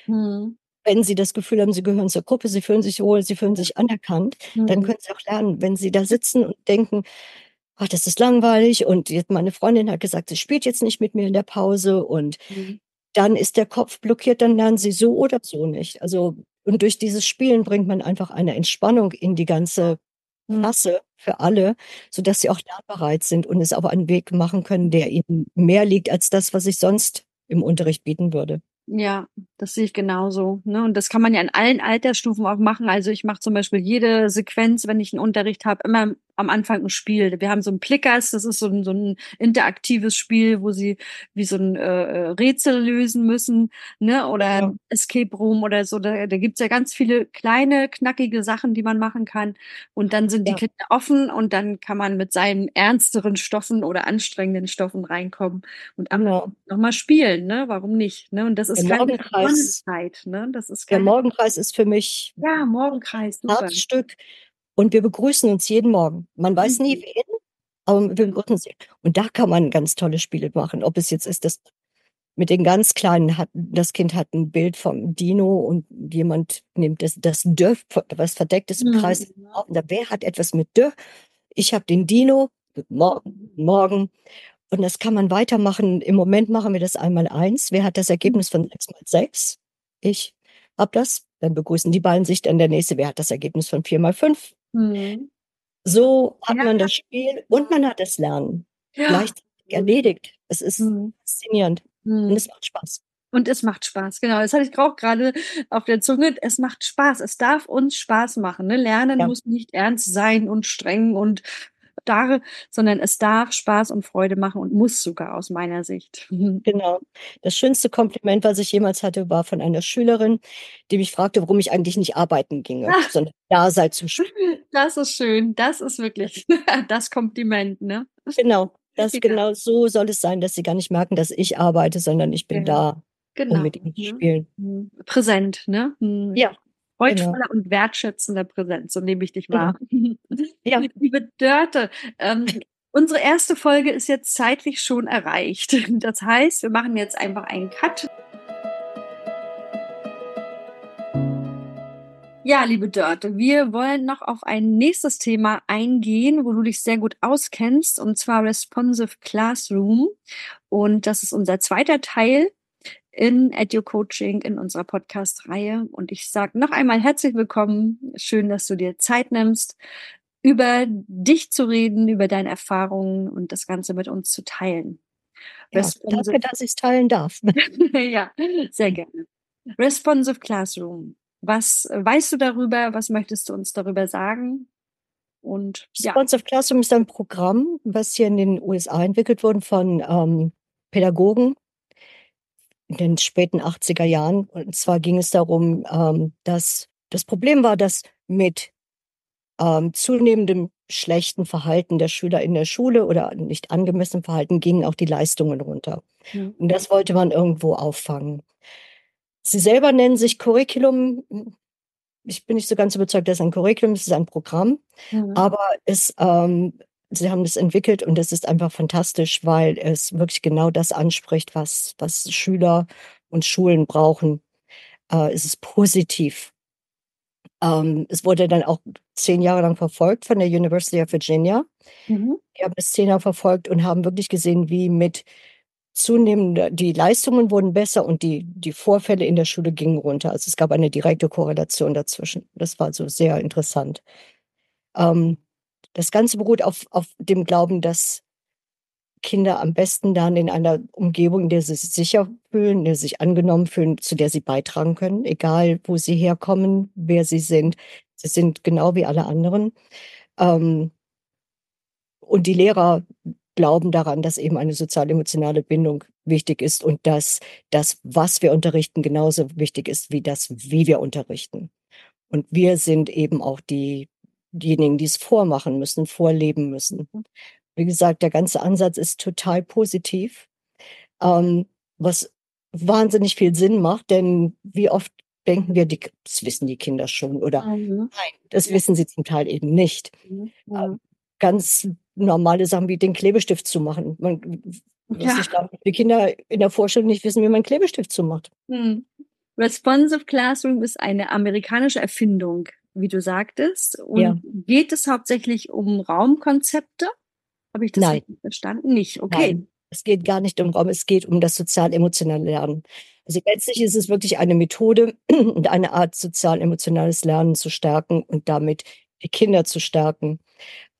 Mhm. Wenn sie das Gefühl haben, sie gehören zur Gruppe, sie fühlen sich wohl, sie fühlen sich anerkannt, dann Mhm. können sie auch lernen. Wenn sie da sitzen und denken: „Ach, das ist langweilig und jetzt meine Freundin hat gesagt, sie spielt jetzt nicht mit mir in der Pause“ und Mhm. dann ist der Kopf blockiert, dann lernen sie so oder so nicht. Also und durch dieses Spielen bringt man einfach eine Entspannung in die ganze Klasse für alle, sodass sie auch lernbereit sind und es auf einen Weg machen können, der ihnen mehr liegt als das, was ich sonst im Unterricht bieten würde. Ja, das sehe ich genauso, ne? Und das kann man ja in allen Altersstufen auch machen. Also, ich mache zum Beispiel jede Sequenz, wenn ich 'n Unterricht habe, immer am Anfang 'n Spiel. Wir haben so 'n Plickers, das ist so 'n so 'n interaktives Spiel, wo sie wie so 'n, äh, äh, Rätsel lösen müssen, ne, oder Ja. Escape Room oder so. Da da gibt's ja ganz viele kleine, knackige Sachen, die man machen kann. Und dann sind die Ja. Kinder offen und dann kann man mit seinen ernsteren Stoffen oder anstrengenden Stoffen reinkommen und am Genau. noch mal spielen, ne? Warum nicht, ne? Und das ist Der keine Morgenkreis Zeit, ne? Das ist der keine Morgenkreis ist für mich Ja, Morgenkreis, super. Herzstück und wir begrüßen uns jeden Morgen. Man weiß nie Mhm. wen, aber wir begrüßen sie. Und da kann man ganz tolle Spiele machen. Ob es jetzt ist, dass mit den ganz Kleinen hat das Kind hat 'n Bild vom Dino und jemand nimmt das das D, was verdeckt ist im Kreis. Mhm. Da wer hat etwas mit D? Ich habe den Dino. Morgen, Morgen. Und das kann man weitermachen. Im Moment machen wir das einmal eins. Wer hat das Ergebnis von 6 mal 6? Ich habe das. Dann begrüßen die beiden sich dann der Nächste. Wer hat das Ergebnis von 4 mal 5? Mhm. So hat Ja. man das Spiel und man hat das Lernen Ja. gleichzeitig erledigt. Es ist Mhm. faszinierend und Mhm. es macht Spaß. Und es macht Spaß, genau. Das hatte ich auch grade auf der Zunge. Es macht Spaß. Es darf uns Spaß machen, ne? Lernen Ja. muss nicht ernst sein und streng und starr, sondern es darf Spaß und Freude machen und muss sogar aus meiner Sicht. Genau. Das schönste Kompliment, was ich jemals hatte, war von einer Schülerin, die mich fragte, warum ich eigentlich nicht arbeiten ginge, Ah. sondern da sei zum Spielen. Das ist schön. Das ist wirklich das Kompliment, ne? Genau. Das Ja. genau so soll es sein, dass sie gar nicht merken, dass ich arbeite, sondern ich bin Ja. da, Genau, um mit ihnen zu ne? spielen. Mhm. Präsent, ne? Mhm. Ja, genau. Freudvoller und wertschätzender Präsenz, so nehme ich dich Genau. wahr. Ja. Liebe Dörte, ähm, unsere erste Folge ist jetzt zeitlich schon erreicht. Das heißt, wir machen jetzt einfach einen Cut. Ja, liebe Dörte, wir wollen noch auf ein nächstes Thema eingehen, wo du dich sehr gut auskennst, und zwar Responsive Classroom. Und das ist unser zweiter Teil in EduCoaching in unserer Podcast-Reihe. Und ich sage noch einmal herzlich willkommen. Schön, dass du dir Zeit nimmst, über dich zu reden, über deine Erfahrungen und das Ganze mit uns zu teilen. Ja, danke, dass ich's teilen darf. ja, sehr gerne. Responsive Classroom. Was weißt du darüber? Was möchtest du uns darüber sagen? Und ja. Responsive Classroom ist ein Programm, was hier in den USA entwickelt wurde von, ähm, Pädagogen in den späten 80er Jahren. Und zwar ging es darum, ähm, dass das Problem war, dass mit, ähm, zunehmendem schlechten Verhalten der Schüler in der Schule oder nicht angemessenem Verhalten gingen auch die Leistungen runter. Mhm. Und das wollte man irgendwo auffangen. Sie selber nennen sich Curriculum ich bin nicht so ganz überzeugt, das ist ein Curriculum, es ist ein Programm, mhm. aber es, ähm, sie haben das entwickelt und es ist einfach fantastisch, weil es wirklich genau das anspricht, was, was Schüler und Schulen brauchen. Äh, es ist positiv. Ähm, es wurde dann auch zehn Jahre lang verfolgt von der University of Virginia. Mhm. Die haben es zehn Jahre verfolgt und haben wirklich gesehen, wie mit zunehmend, die Leistungen wurden besser und die, die Vorfälle in der Schule gingen runter. Also es gab eine direkte Korrelation dazwischen. Das war so sehr interessant. Ähm, das Ganze beruht auf, auf dem Glauben, dass Kinder am besten dann in einer Umgebung, in der sie sich sicher fühlen, in der sie sich angenommen fühlen, zu der sie beitragen können, egal wo sie herkommen, wer sie sind. Sie sind genau wie alle anderen. Ähm, und die Lehrer glauben daran, dass eben eine sozial-emotionale Bindung wichtig ist und dass das, was wir unterrichten, genauso wichtig ist wie das, wie wir unterrichten. Und wir sind eben auch die, diejenigen, die es vormachen müssen, vorleben müssen. Wie gesagt, der ganze Ansatz ist total positiv, ähm, was wahnsinnig viel Sinn macht, denn wie oft denken wir, die, das wissen die Kinder schon oder mhm. nein, das wissen sie zum Teil eben nicht. Mhm. Ähm, ganz normale Sachen wie den Klebestift zu machen. Man, ja. ich glaube, die Kinder in der Vorstellung nicht wissen, wie man Klebestift zumacht. Hm. Responsive Classroom ist eine amerikanische Erfindung, wie du sagtest. Und ja. geht es hauptsächlich um Raumkonzepte? Habe ich das Nein. verstanden? Nicht, okay. Nein. Es geht gar nicht um Raum, es geht um das sozial-emotionale Lernen. Also letztlich ist es wirklich eine Methode und eine Art sozial-emotionales Lernen zu stärken und damit die Kinder zu stärken.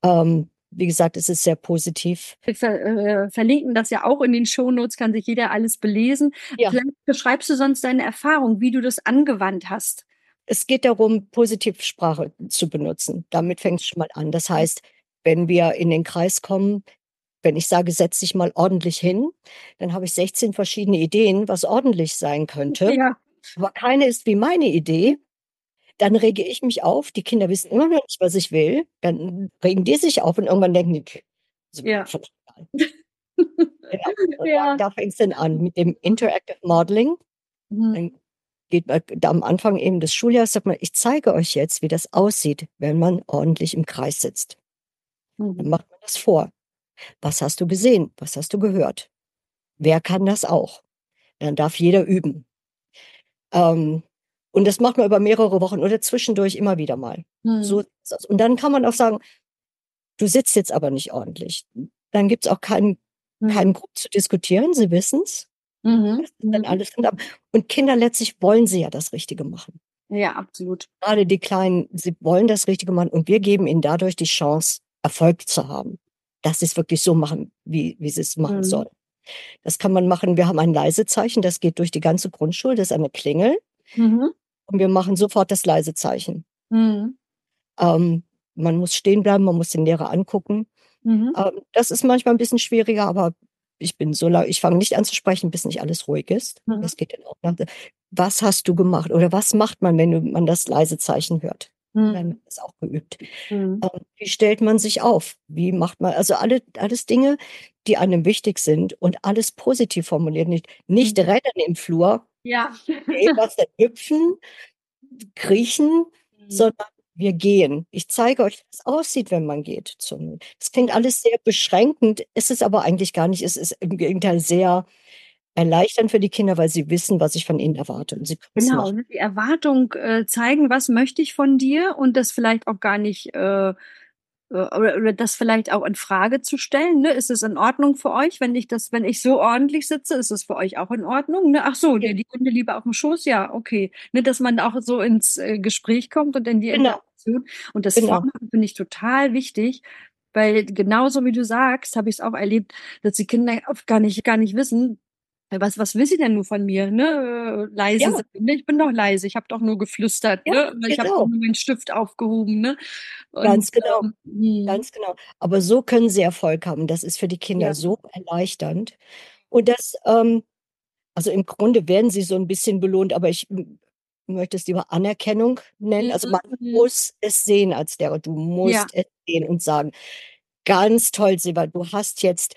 Ähm, wie gesagt, es ist sehr positiv. Wir ver äh, verlinken das ja auch in den Shownotes, kann sich jeder alles belesen. Ja. Vielleicht beschreibst du sonst deine Erfahrung, wie du das angewandt hast. Es geht darum, Positivsprache zu benutzen. Damit fängt es schon mal an. Das heißt, wenn wir in den Kreis kommen, wenn ich sage, setz dich mal ordentlich hin, dann habe ich 16 verschiedene Ideen, was ordentlich sein könnte. Ja. Aber keine ist wie meine Idee. Dann rege ich mich auf. Die Kinder wissen immer noch nicht, was ich will. Dann regen die sich auf und irgendwann denken die, so, ja. ja. Da fängt es dann an mit dem Interactive Modeling. Mhm. Geht man am Anfang eben des Schuljahres, sagt man, ich zeige euch jetzt, wie das aussieht, wenn man ordentlich im Kreis sitzt. Mhm. Dann macht man das vor. Was hast du gesehen? Was hast du gehört? Wer kann das auch? Dann darf jeder üben. Ähm, und das macht man über mehrere Wochen oder zwischendurch immer wieder mal. Mhm. So, und dann kann man auch sagen, du sitzt jetzt aber nicht ordentlich. Dann gibt es auch keinen, mhm. keinen Grund zu diskutieren, sie wissen es. Mhm. Dann mhm. alles und Kinder letztlich wollen sie ja das Richtige machen. Ja, absolut. Gerade die Kleinen, sie wollen das Richtige machen und wir geben ihnen dadurch die Chance, Erfolg zu haben. Dass sie es wirklich so machen, wie, wie sie es machen mhm. sollen. Das kann man machen. Wir haben ein Leisezeichen, das geht durch die ganze Grundschule, das ist eine Klingel. Mhm. Und wir machen sofort das Leisezeichen. Mhm. Ähm, man muss stehen bleiben, man muss den Lehrer angucken. Mhm. Ähm, das ist manchmal ein bisschen schwieriger, aber ich bin so lange, ich fange nicht an zu sprechen, bis nicht alles ruhig ist. Mhm. Das geht dann auch nach. Was hast du gemacht oder was macht man, wenn man das Leisezeichen hört? Mhm. Dann das auch geübt. Mhm. Ähm, wie stellt man sich auf? Wie macht man, also alle, alles Dinge, die einem wichtig sind und alles positiv formuliert. Nicht, nicht mhm. rennen im Flur, ja. was denn hüpfen, kriechen, mhm. sondern wir gehen. Ich zeige euch, wie es aussieht, wenn man geht. Es klingt alles sehr beschränkend, ist es aber eigentlich gar nicht. Es ist im Gegenteil sehr erleichternd für die Kinder, weil sie wissen, was ich von ihnen erwarte. Und sie genau, die Erwartung äh, zeigen, was möchte ich von dir und das vielleicht auch gar nicht äh, äh, oder, oder das vielleicht auch in Frage zu stellen. Ne? Ist es in Ordnung für euch, wenn ich das, wenn ich so ordentlich sitze, ist es für euch auch in Ordnung? Ne? Ach so, ja. die Hunde lieber auf dem Schoß, ja, okay. Ne, dass man auch so ins äh, Gespräch kommt und in die genau. Interaktion. Und das genau. finde ich total wichtig, weil genauso wie du sagst, habe ich es auch erlebt, dass die Kinder oft gar nicht, gar nicht wissen, was, was will sie denn nur von mir? Ne? Leise ja. sein. Ne? Ich bin doch leise, ich habe doch nur geflüstert, ja, ne? ich genau. habe nur meinen Stift aufgehoben. Ne? Und, Ganz genau. Ähm, Ganz genau. Aber so können sie Erfolg haben. Das ist für die Kinder ja. so erleichternd. Und das, ähm, also im Grunde werden sie so ein bisschen belohnt, aber ich möchte es lieber Anerkennung nennen. Also man mhm. muss es sehen als Lehrer. Du musst ja. es sehen und sagen, ganz toll, Silber, du hast jetzt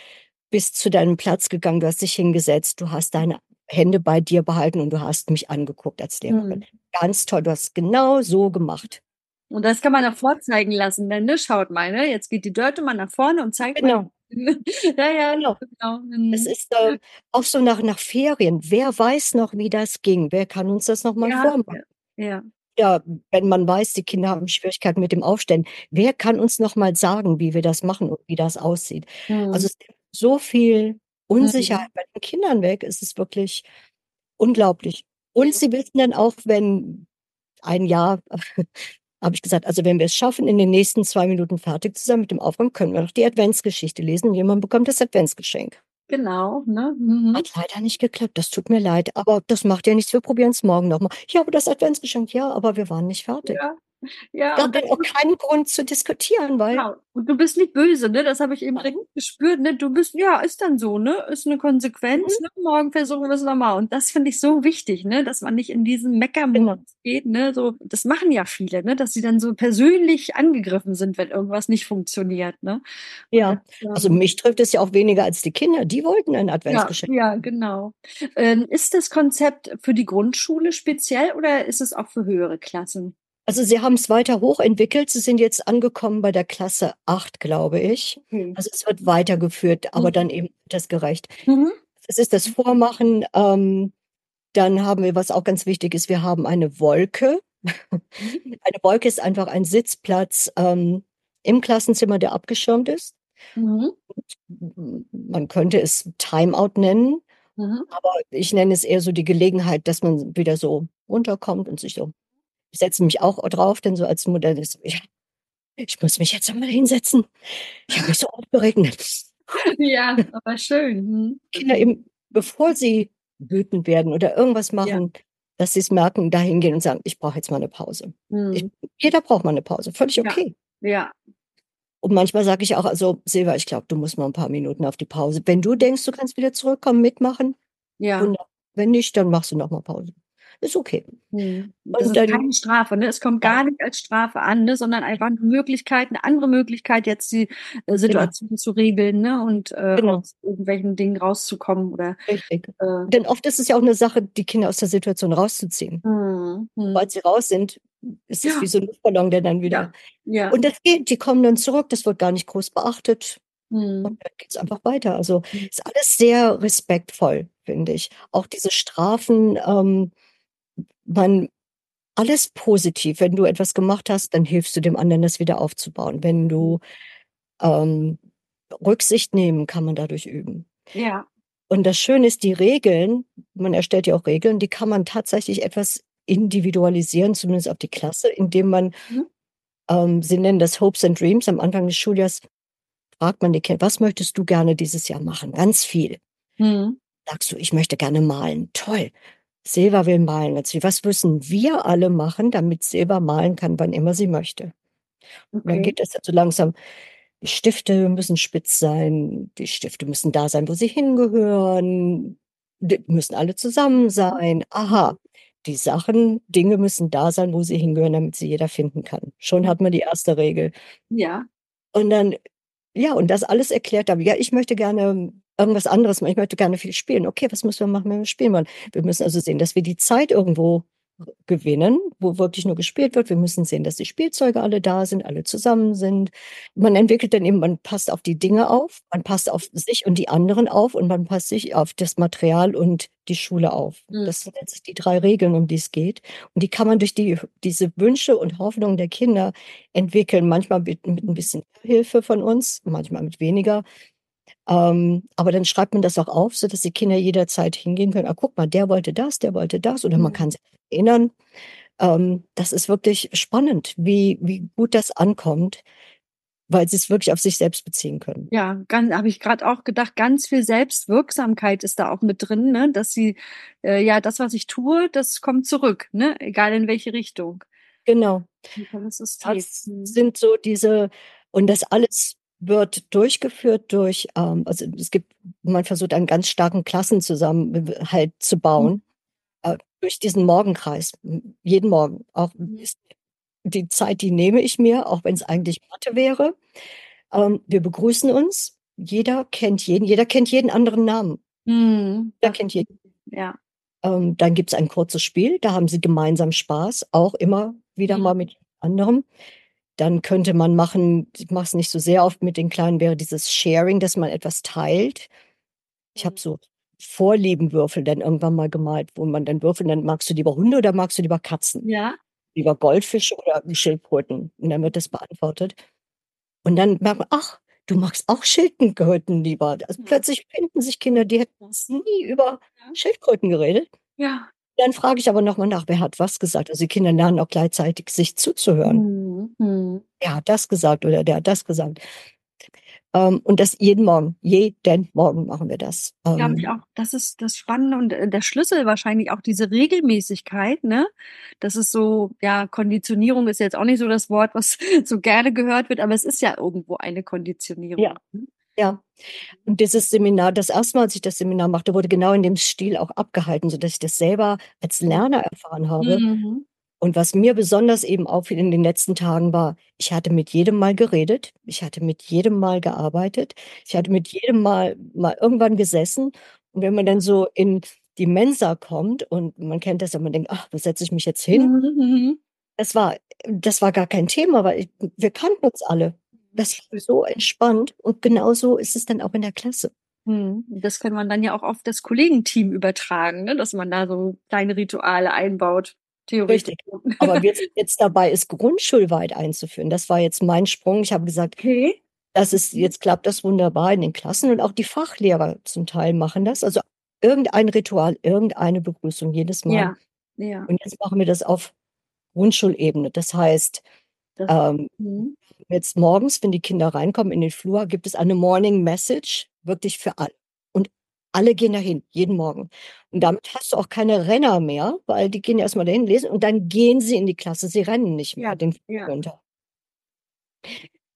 bist zu deinem Platz gegangen, du hast dich hingesetzt, du hast deine Hände bei dir behalten und du hast mich angeguckt als Lehrerin. ganz toll, du hast genau so gemacht. Und das kann man auch vorzeigen lassen, denn ne, schaut mal, ne? Jetzt geht die Dörte mal nach vorne und zeigt Genau. mal. ja, ja, Genau. genau. Mhm. Es ist äh, auch so nach, nach Ferien. Wer weiß noch, wie das ging? Wer kann uns das noch mal ja, vormachen? ja, Ja, wenn man weiß, die Kinder haben Schwierigkeiten mit dem Aufstellen. Wer kann uns noch mal sagen, wie wir das machen und wie das aussieht? Mhm. Also es nimmt so viel Unsicherheit bei den Kindern weg. Es ist wirklich unglaublich. Und sie wissen dann auch, wenn ein Jahr, habe ich gesagt, also wenn wir es schaffen, in den nächsten zwei Minuten fertig zu sein mit dem Aufräumen, können wir noch die Adventsgeschichte lesen. Jemand bekommt das Adventsgeschenk. Genau, ne? Mhm. Hat leider nicht geklappt, das tut mir leid, aber das macht ja nichts, wir probieren es morgen noch mal. Ja, aber das Adventsgeschenk, ja, aber wir waren nicht fertig. Ja, ja. Gab dann auch keinen Grund zu diskutieren, weil Genau. Und du bist nicht böse, ne? Das habe ich eben direkt gespürt, ne? Du bist, ja, ist dann so, ne? Ist eine Konsequenz, Mhm. ne? Morgen versuchen wir es nochmal. Und das finde ich so wichtig, ne? Dass man nicht in diesen Genau. Meckermodus geht, ne? So, das machen ja viele, ne? Dass sie dann so persönlich angegriffen sind, wenn irgendwas nicht funktioniert, ne? Ja, Das, also ähm, mich trifft es ja auch weniger als die Kinder, die wollten ein ja, Adventsgeschenk. ja, genau. Ähm, ist das Konzept für die Grundschule speziell oder ist es auch für höhere Klassen? Also sie haben es weiter hochentwickelt, sie sind jetzt angekommen bei der Klasse 8, glaube ich. Okay. Also es wird weitergeführt, aber Mhm. dann eben altersgerecht. Mhm. Es ist das Vormachen, ähm, dann haben wir, was auch ganz wichtig ist, wir haben eine Wolke. Eine Wolke ist einfach ein Sitzplatz ähm, im Klassenzimmer, der abgeschirmt ist. Mhm. Man könnte es Timeout nennen, Mhm. aber ich nenne es eher so die Gelegenheit, dass man wieder so runterkommt und sich so. Ich setze mich auch drauf, denn so als Mutter ist, ja, ich muss mich jetzt einmal hinsetzen. Ich habe mich so aufgeregt. Ja, aber schön. Mhm. Kinder eben, bevor sie wütend werden oder irgendwas machen, dass sie es merken, dahin gehen und sagen, ich brauche jetzt mal eine Pause. Ich, Mhm. jeder braucht mal eine Pause, völlig Ja. okay. Ja, Und manchmal sage ich auch, also Silva, ich glaube, du musst mal ein paar Minuten auf die Pause. Wenn du denkst, du kannst wieder zurückkommen, mitmachen, ja. wunderbar. Wenn nicht, dann machst du noch mal Pause. Ist okay. Mhm. Das Und ist dann, keine Strafe, ne? Es kommt gar nicht als Strafe an, ne? Sondern einfach eine Möglichkeit, eine andere Möglichkeit, jetzt die äh, genau, Situation zu regeln, ne? Und äh, genau, aus irgendwelchen Dingen rauszukommen oder richtig. äh, Denn oft ist es ja auch eine Sache, die Kinder aus der Situation rauszuziehen. hm, hm. Sobald sie raus sind, ist es Ja, wie so ein Luftballon, der dann ja, wieder. ja. Und das geht, die kommen dann zurück, das wird gar nicht groß beachtet. Und Hm. dann geht's einfach weiter. Also ist alles sehr respektvoll, finde ich. Auch diese Strafen, ähm, man alles positiv. Wenn du etwas gemacht hast, dann hilfst du dem anderen, das wieder aufzubauen. Wenn du ähm, Rücksicht nehmen, kann man dadurch üben. Ja. Und das Schöne ist, die Regeln, man erstellt ja auch Regeln, die kann man tatsächlich etwas individualisieren, zumindest auf die Klasse, indem man, Mhm. ähm, sie nennen das Hopes and Dreams, am Anfang des Schuljahres fragt man die Kinder, was möchtest du gerne dieses Jahr machen? Ganz viel. Hm. Sagst du, ich möchte gerne malen. Toll. Silva will malen. ganz viel. Was müssen wir alle machen, damit Silva malen kann, wann immer sie möchte? Und dann Okay. geht das so langsam. Die Stifte müssen spitz sein. Die Stifte müssen da sein, wo sie hingehören. Die müssen alle zusammen sein. Aha. Die Sachen, Dinge müssen da sein, wo sie hingehören, damit sie jeder finden kann. Schon hat man die erste Regel. Ja. Und dann, ja, und das alles erklärt habe. Ja, ich möchte gerne irgendwas anderes machen. Ich möchte gerne viel spielen. Okay, was müssen wir machen, wenn wir spielen wollen? Wir müssen also sehen, dass wir die Zeit irgendwo gewinnen, wo wirklich nur gespielt wird. Wir müssen sehen, dass die Spielzeuge alle da sind, alle zusammen sind. Man entwickelt dann eben, man passt auf die Dinge auf, man passt auf sich und die anderen auf und man passt sich auf das Material und die Schule auf. Hm. Das sind jetzt die drei Regeln, um die es geht. Und die kann man durch die, diese Wünsche und Hoffnungen der Kinder entwickeln. Manchmal mit, mit ein bisschen Hilfe von uns, manchmal mit weniger. Ähm, aber dann schreibt man das auch auf, sodass die Kinder jederzeit hingehen können. Ah, guck mal, der wollte das, der wollte das. Oder man Hm. kann sich erinnern. Ähm, das ist wirklich spannend, wie, wie gut das ankommt, weil sie es wirklich auf sich selbst beziehen können. Ja, ganz, habe ich gerade auch gedacht, ganz viel Selbstwirksamkeit ist da auch mit drin, ne? Dass sie, äh, ja, das, was ich tue, das kommt zurück, ne? Egal in welche Richtung. Genau. System. Das Hm. sind so diese, und das alles wird durchgeführt durch, ähm, also es gibt, man versucht einen ganz starken Klassenzusammenhalt zu Hm. bauen, äh, durch diesen Morgenkreis, jeden Morgen. Auch Mhm. die Zeit, die nehme ich mir, auch wenn es eigentlich Mathe wäre. Ähm, wir begrüßen uns. Jeder kennt jeden, jeder kennt jeden anderen Namen. Hm. Jeder kennt jeden. ja. Ähm, dann gibt's ein kurzes Spiel, da haben sie gemeinsam Spaß, auch immer wieder mal mit anderem. Dann könnte man machen ich mache es nicht so sehr oft mit den Kleinen, wäre dieses Sharing, dass man etwas teilt. Ich habe so Vorliebenwürfel dann irgendwann mal gemalt, wo man dann würfelt, dann magst du lieber Hunde oder magst du lieber Katzen? Ja. Lieber Goldfische oder Schildkröten? Und dann wird das beantwortet. Und dann merkt man: „Ach, du magst auch Schildkröten lieber.“ Also, plötzlich finden sich Kinder, die hätten nie über Schildkröten geredet. Ja. Dann frage ich aber noch mal nach: „Wer hat was gesagt?“ Also, die Kinder lernen auch gleichzeitig, sich zuzuhören. Mhm, mhm. „Der hat das gesagt“ oder „der hat das gesagt.“ Ähm, und das jeden Morgen. Jeden Morgen machen wir das. Glaube ich Ähm auch. Das ist das Spannende und, äh, der Schlüssel wahrscheinlich auch diese Regelmäßigkeit, ne? Das ist so ja, Konditionierung ist jetzt auch nicht so das Wort, was so gerne gehört wird, aber es ist ja irgendwo eine Konditionierung, Ja, ne? Ja. Und dieses Seminar das erste Mal, als ich das Seminar machte, wurde genau in dem Stil auch abgehalten, sodass ich das selber als Lerner erfahren habe. Mhm. Und was mir besonders eben auffiel in den letzten Tagen war, ich hatte mit jedem mal geredet, ich hatte mit jedem mal gearbeitet, ich hatte mit jedem mal mal irgendwann gesessen. Und wenn man dann so in die Mensa kommt und man kennt das ja, man denkt: „Ach, wo setze ich mich jetzt hin?“ Mhm, mhm. Das war das war gar kein Thema, weil ich wir kannten uns alle. Das war so entspannt und genauso ist es dann auch in der Klasse. Mhm. Das kann man dann ja auch auf das Kollegenteam übertragen, ne, dass man da so kleine Rituale einbaut, theoretisch. Richtig. Aber wir sind jetzt dabei, es grundschulweit einzuführen. Das war jetzt mein Sprung. Ich habe gesagt: Okay. „Das ist jetzt klappt das wunderbar in den Klassen“ und auch die Fachlehrer zum Teil machen das. Also, irgendein Ritual, irgendeine Begrüßung jedes Mal. Ja, ja. Und jetzt machen wir das auf Grundschulebene. Das heißt, ähm, mhm. jetzt morgens, wenn die Kinder reinkommen in den Flur, gibt es eine Morning Message, wirklich für alle. Und alle gehen dahin, jeden Morgen. Und damit hast du auch keine Renner mehr, weil die gehen erst mal dahin, lesen und dann gehen sie in die Klasse. Sie rennen nicht mehr Ja, den Flur ja. runter.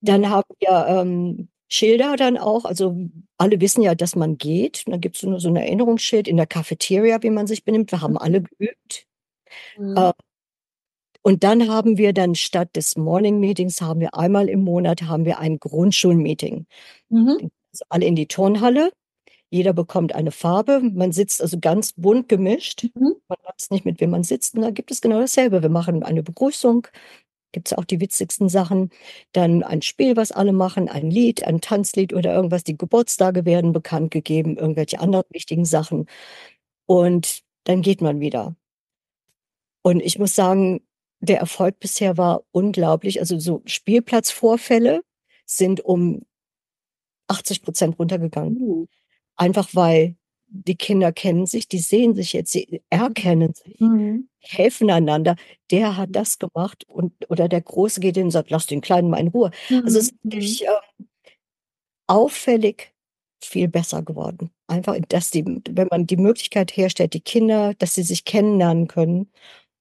Dann haben wir, ähm, Schilder dann auch. Also, alle wissen ja, dass man geht. Und dann gibt's nur so 'n Erinnerungsschild in der Cafeteria, wie man sich benimmt. Wir haben alle geübt. Mhm. Äh und dann haben wir dann statt des Morning Meetings haben wir einmal im Monat haben wir ein Grundschulmeeting. Mhm. Also, alle in die Turnhalle. Jeder bekommt eine Farbe. Man sitzt also ganz bunt gemischt. Mhm. Man weiß nicht, mit wem man sitzt. Und da gibt es genau dasselbe. Wir machen eine Begrüßung, gibt's auch die witzigsten Sachen. Dann ein Spiel, was alle machen, ein Lied, ein Tanzlied oder irgendwas. Die Geburtstage werden bekannt gegeben, irgendwelche anderen wichtigen Sachen. Und dann geht man wieder. Und ich muss sagen, der Erfolg bisher war unglaublich. Also, so Spielplatzvorfälle sind um 80 % runtergegangen. Uh. Einfach weil die Kinder kennen sich, die sehen sich jetzt, sie erkennen sich, Mhm. helfen einander. Der hat das gemacht und oder der Große geht hin und sagt: „Lass den Kleinen mal in Ruhe.“ Also, es Mhm, ist mhm. wirklich, ähm auffällig viel besser geworden. Einfach, dass die wenn man die Möglichkeit herstellt, die Kinder, dass sie sich kennenlernen können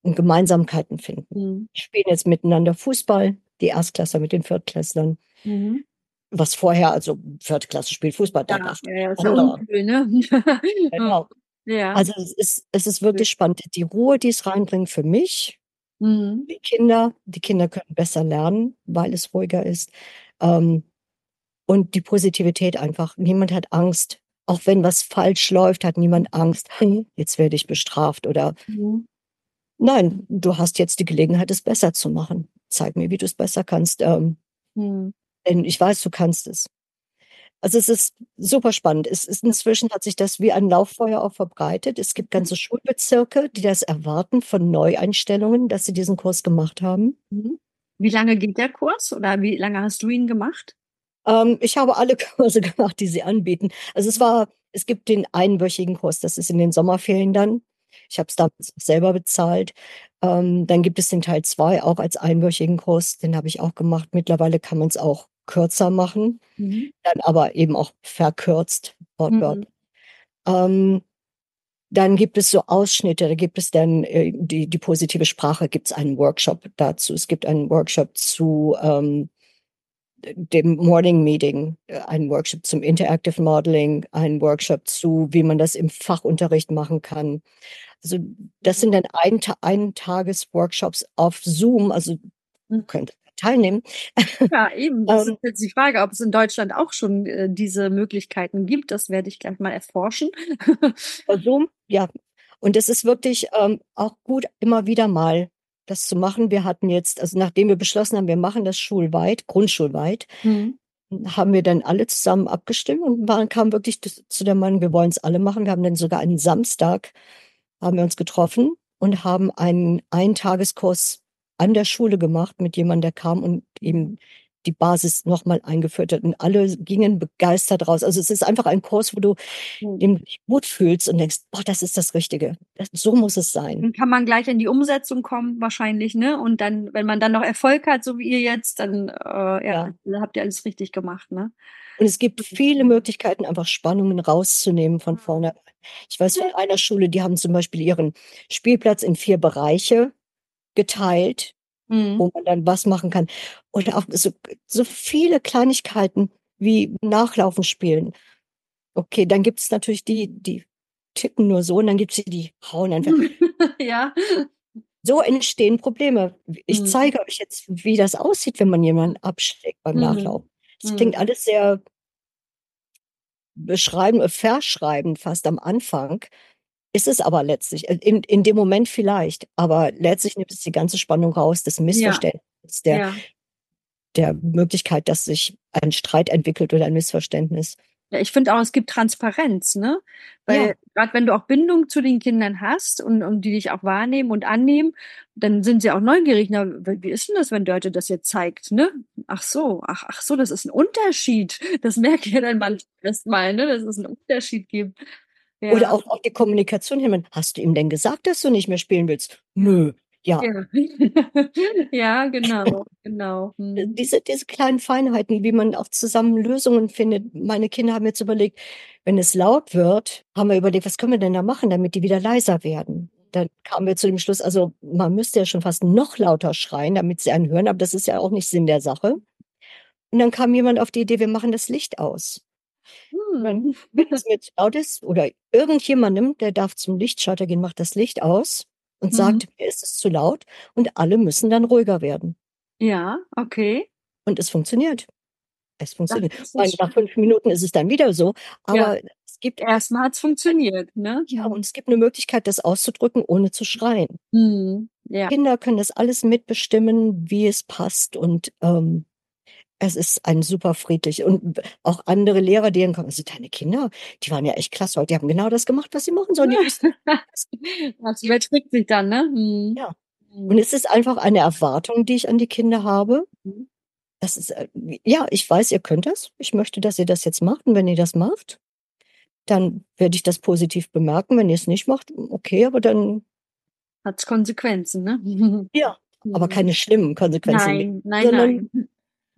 und Gemeinsamkeiten finden. Mhm. Die spielen jetzt miteinander Fußball, die Erstklässler mit den Viertklässlern. Mhm. Was vorher also, 4. Klasse spielt Fußball, da Ja, darf ja, ja, ist ja andere. uncool, ne? Genau. Ja. Also, es ist es ist wirklich spannend. Die Ruhe, die es reinbringt für mich, Mhm. die Kinder die Kinder können besser lernen, weil es ruhiger ist. Ähm, und die Positivität einfach. Niemand hat Angst. Auch wenn was falsch läuft, hat niemand Angst: „Hm, jetzt werde ich bestraft“, oder Mhm. „Nein, du hast jetzt die Gelegenheit, es besser zu machen. Zeig mir, wie du's besser kannst, ähm, Mhm. denn ich weiß, du kannst es.“ Also, es ist super spannend. Es ist inzwischen hat sich das wie ein Lauffeuer auch verbreitet. Es gibt ganze Schulbezirke, die das erwarten von Neueinstellungen, dass sie diesen Kurs gemacht haben. Mhm. Wie lange geht der Kurs oder wie lange hast du ihn gemacht? Ähm, ich habe alle Kurse gemacht, die sie anbieten. Also, es war es gibt den einwöchigen Kurs, das ist in den Sommerferien dann. Ich habe es damals selber bezahlt. Ähm, dann gibt es den Teil 2 auch als einwöchigen Kurs, den habe ich auch gemacht. Mittlerweile kann man's auch kürzer machen, Mhm. dann aber eben auch verkürzt, Mhm. Ähm, dann gibt es so Ausschnitte, da gibt es dann, äh, die die positive Sprache gibt's einen Workshop dazu. Es gibt einen Workshop zu, ähm, dem Morning Meeting, äh, einen Workshop zum Interactive Modeling, einen Workshop zu, wie man das im Fachunterricht machen kann. Also, das sind dann Einta Eintagesworkshops auf Zoom, also, Mhm. könnt teilnehmen. Ja, eben. Das ist Ähm jetzt die Frage, ob es in Deutschland auch schon, äh, diese Möglichkeiten gibt. Das werde ich gleich mal erforschen. Zoom, ja. Und es ist wirklich ähm, auch gut, immer wieder mal das zu machen. Wir hatten jetzt, also nachdem wir beschlossen haben, wir machen das schulweit, grundschulweit, mhm. haben wir dann alle zusammen abgestimmt und waren, kam wirklich zu der Meinung, wir wollen es alle machen. Wir haben dann sogar einen Samstag, haben wir uns getroffen und haben einen Eintageskurs an der Schule gemacht mit jemandem, der kam und eben die Basis nochmal eingeführt hat. Und alle gingen begeistert raus. Also es ist einfach ein Kurs, wo du mhm. dich gut fühlst und denkst, boah, das ist das Richtige. Das, so muss es sein. Dann kann man gleich in die Umsetzung kommen, wahrscheinlich, ne? Und dann, wenn man dann noch Erfolg hat, so wie ihr jetzt, dann äh, ja, ja. habt ihr alles richtig gemacht, ne? Und es gibt viele Möglichkeiten, einfach Spannungen rauszunehmen von vorne. Ich weiß von einer Schule, die haben zum Beispiel ihren Spielplatz in vier Bereiche geteilt mhm. wo man dann was machen kann. Und auch so, so viele Kleinigkeiten wie Nachlaufen spielen. Okay, dann gibt es natürlich die, die tippen nur so und dann gibt es die, die hauen einfach. ja. So entstehen Probleme. Ich mhm. zeige euch jetzt, wie das aussieht, wenn man jemanden abschlägt beim mhm. Nachlaufen. Das mhm. klingt alles sehr beschreiben, äh, verschreiben fast am Anfang. Ist es aber letztlich, äh, in, in dem Moment vielleicht, aber letztlich nimmt es die ganze Spannung raus, des Missverständnisses, ja. der, ja. der Möglichkeit, dass sich ein Streit entwickelt oder ein Missverständnis. Ja, ich finde auch, es gibt Transparenz, ne? Weil ja. gerade wenn du auch Bindung zu den Kindern hast und, und die dich auch wahrnehmen und annehmen, dann sind sie auch neugierig. Na, wie ist denn das, wenn Leute das jetzt zeigt, ne? Ach so, ach, ach so, das ist ein Unterschied. Das merke ich ja dann mal erstmal, ne? Dass es einen Unterschied gibt. Ja. Oder auch, auch die Kommunikation hin. Hast du ihm denn gesagt, dass du nicht mehr spielen willst? Nö. Ja. Ja, ja genau, genau. Hm. Diese, diese kleinen Feinheiten, wie man auch zusammen Lösungen findet. Meine Kinder haben jetzt überlegt, wenn es laut wird, haben wir überlegt, was können wir denn da machen, damit die wieder leiser werden? Dann kamen wir zu dem Schluss, also man müsste ja schon fast noch lauter schreien, damit sie einen hören, aber das ist ja auch nicht Sinn der Sache. Und dann kam jemand auf die Idee, wir machen das Licht aus. Hm. Wenn es mir zu laut ist oder irgendjemandem, der darf zum Lichtschalter gehen, macht das Licht aus und mhm. sagt, mir ist es zu laut und alle müssen dann ruhiger werden. Ja, okay. Und es funktioniert. Es funktioniert. Nach fünf Minuten ist es dann wieder so, aber ja. es gibt erstmal hat es funktioniert, ne? Ja, und es gibt eine Möglichkeit, das auszudrücken, ohne zu schreien. Mhm. Ja. Kinder können das alles mitbestimmen, wie es passt und ähm, es ist ein super friedlich und auch andere Lehrer, die dann kommen, also deine Kinder, die waren ja echt klasse heute, die haben genau das gemacht, was sie machen sollen. Die überträgt sich dann, ne? Mhm. Ja. Und es ist einfach eine Erwartung, die ich an die Kinder habe. Mhm. Das ist, äh, ja, ich weiß, ihr könnt das. Ich möchte, dass ihr das jetzt macht. Und wenn ihr das macht, dann werde ich das positiv bemerken. Wenn ihr es nicht macht, okay, aber dann hat es Konsequenzen, ne? Ja, aber mhm. keine schlimmen Konsequenzen. Nein, nein, nein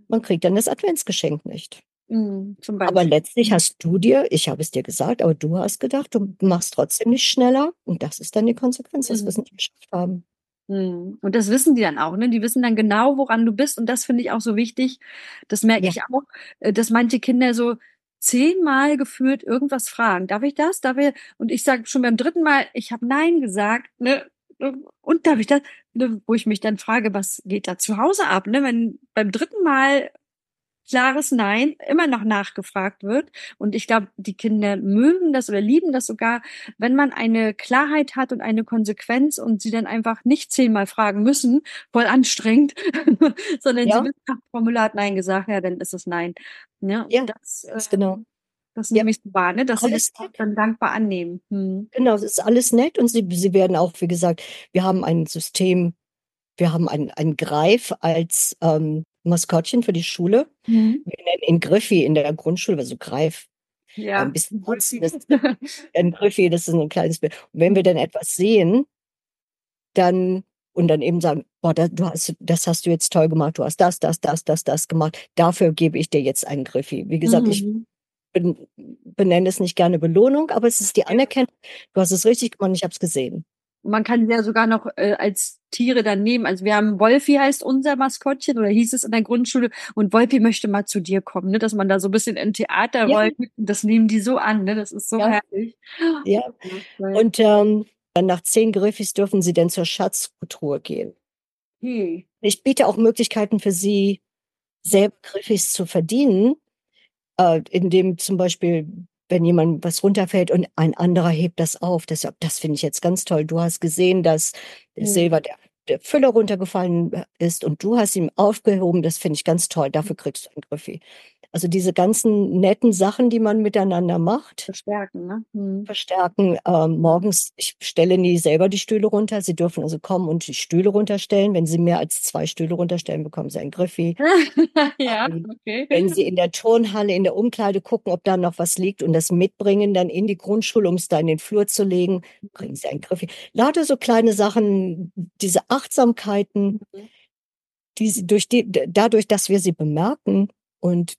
man kriegt dann das Adventsgeschenk nicht. Mhm, aber letztlich hast du dir, ich habe es dir gesagt, aber du hast gedacht, du machst trotzdem nicht schneller. Und das ist dann die Konsequenz, dass mhm. wir es nicht geschafft haben. Mhm. Und das wissen die dann auch, ne? Die wissen dann genau, woran du bist. Und das finde ich auch so wichtig. Das merke ja. ich auch, äh, dass manche Kinder so zehnmal gefühlt irgendwas fragen. Darf ich das? Darf ich? Und ich sage schon beim dritten Mal, ich habe Nein gesagt, ne? Und darf ich das? Ne, wo ich mich dann frage, was geht da zu Hause ab? Ne? Wenn beim dritten Mal klares Nein immer noch nachgefragt wird. Und ich glaube, die Kinder mögen das oder lieben das sogar, wenn man eine Klarheit hat und eine Konsequenz und sie dann einfach nicht zehnmal fragen müssen, voll anstrengend, sondern ja. sie wissen, Formular hat Nein gesagt, ja, dann ist es Nein. Ja, ja das, das äh, genau. Das nehme ich so wahr, ne? dass alles sie das dann dankbar annehmen. Hm. Genau, es ist alles nett und sie, sie werden auch, wie gesagt, wir haben ein System, wir haben ein, ein Greif als ähm, Maskottchen für die Schule. Mhm. Wir nennen ihn Griffi in der Grundschule, also Greif. Ja. Ein bisschen putzen, das, ein Griffi, das ist ein kleines Bild. Und wenn wir dann etwas sehen, dann und dann eben sagen, boah, das, du hast, das hast du jetzt toll gemacht, du hast das, das, das, das, das gemacht. Dafür gebe ich dir jetzt einen Griffi. Wie gesagt, mhm. ich benenne es nicht gerne Belohnung, aber es ist die Anerkennung. Du hast es richtig gemacht, ich habe es gesehen. Man kann ja sogar noch äh, als Tiere dann nehmen. Also wir haben Wolfi heißt unser Maskottchen oder hieß es in der Grundschule und Wolfi möchte mal zu dir kommen, ne? dass man da so ein bisschen in Theater ja. rollt. Das nehmen die so an, ne? Das ist so ja. herrlich. Ja. Und ähm, dann nach zehn Griffis dürfen sie dann zur Schatztruhe gehen. Hm. Ich biete auch Möglichkeiten für sie, selber Griffis zu verdienen äh, indem zum Beispiel wenn jemand was runterfällt und ein anderer hebt das auf. Das, das finde ich jetzt ganz toll. Du hast gesehen, dass der Silber, der, der Füller runtergefallen ist und du hast ihn aufgehoben. Das finde ich ganz toll. Dafür kriegst du ein Griffi. Also diese ganzen netten Sachen, die man miteinander macht. Verstärken, ne? Hm. Verstärken. Ähm, morgens, ich stelle nie selber die Stühle runter. Sie dürfen also kommen und die Stühle runterstellen. Wenn Sie mehr als zwei Stühle runterstellen, bekommen Sie ein Griffi. ja, ähm, okay. Wenn Sie in der Turnhalle, in der Umkleide gucken, ob da noch was liegt und das mitbringen, dann in die Grundschule, um es da in den Flur zu legen, bringen Sie ein Griffi. Lauter so kleine Sachen, diese Achtsamkeiten, mhm. die sie durch die, dadurch, dass wir sie bemerken und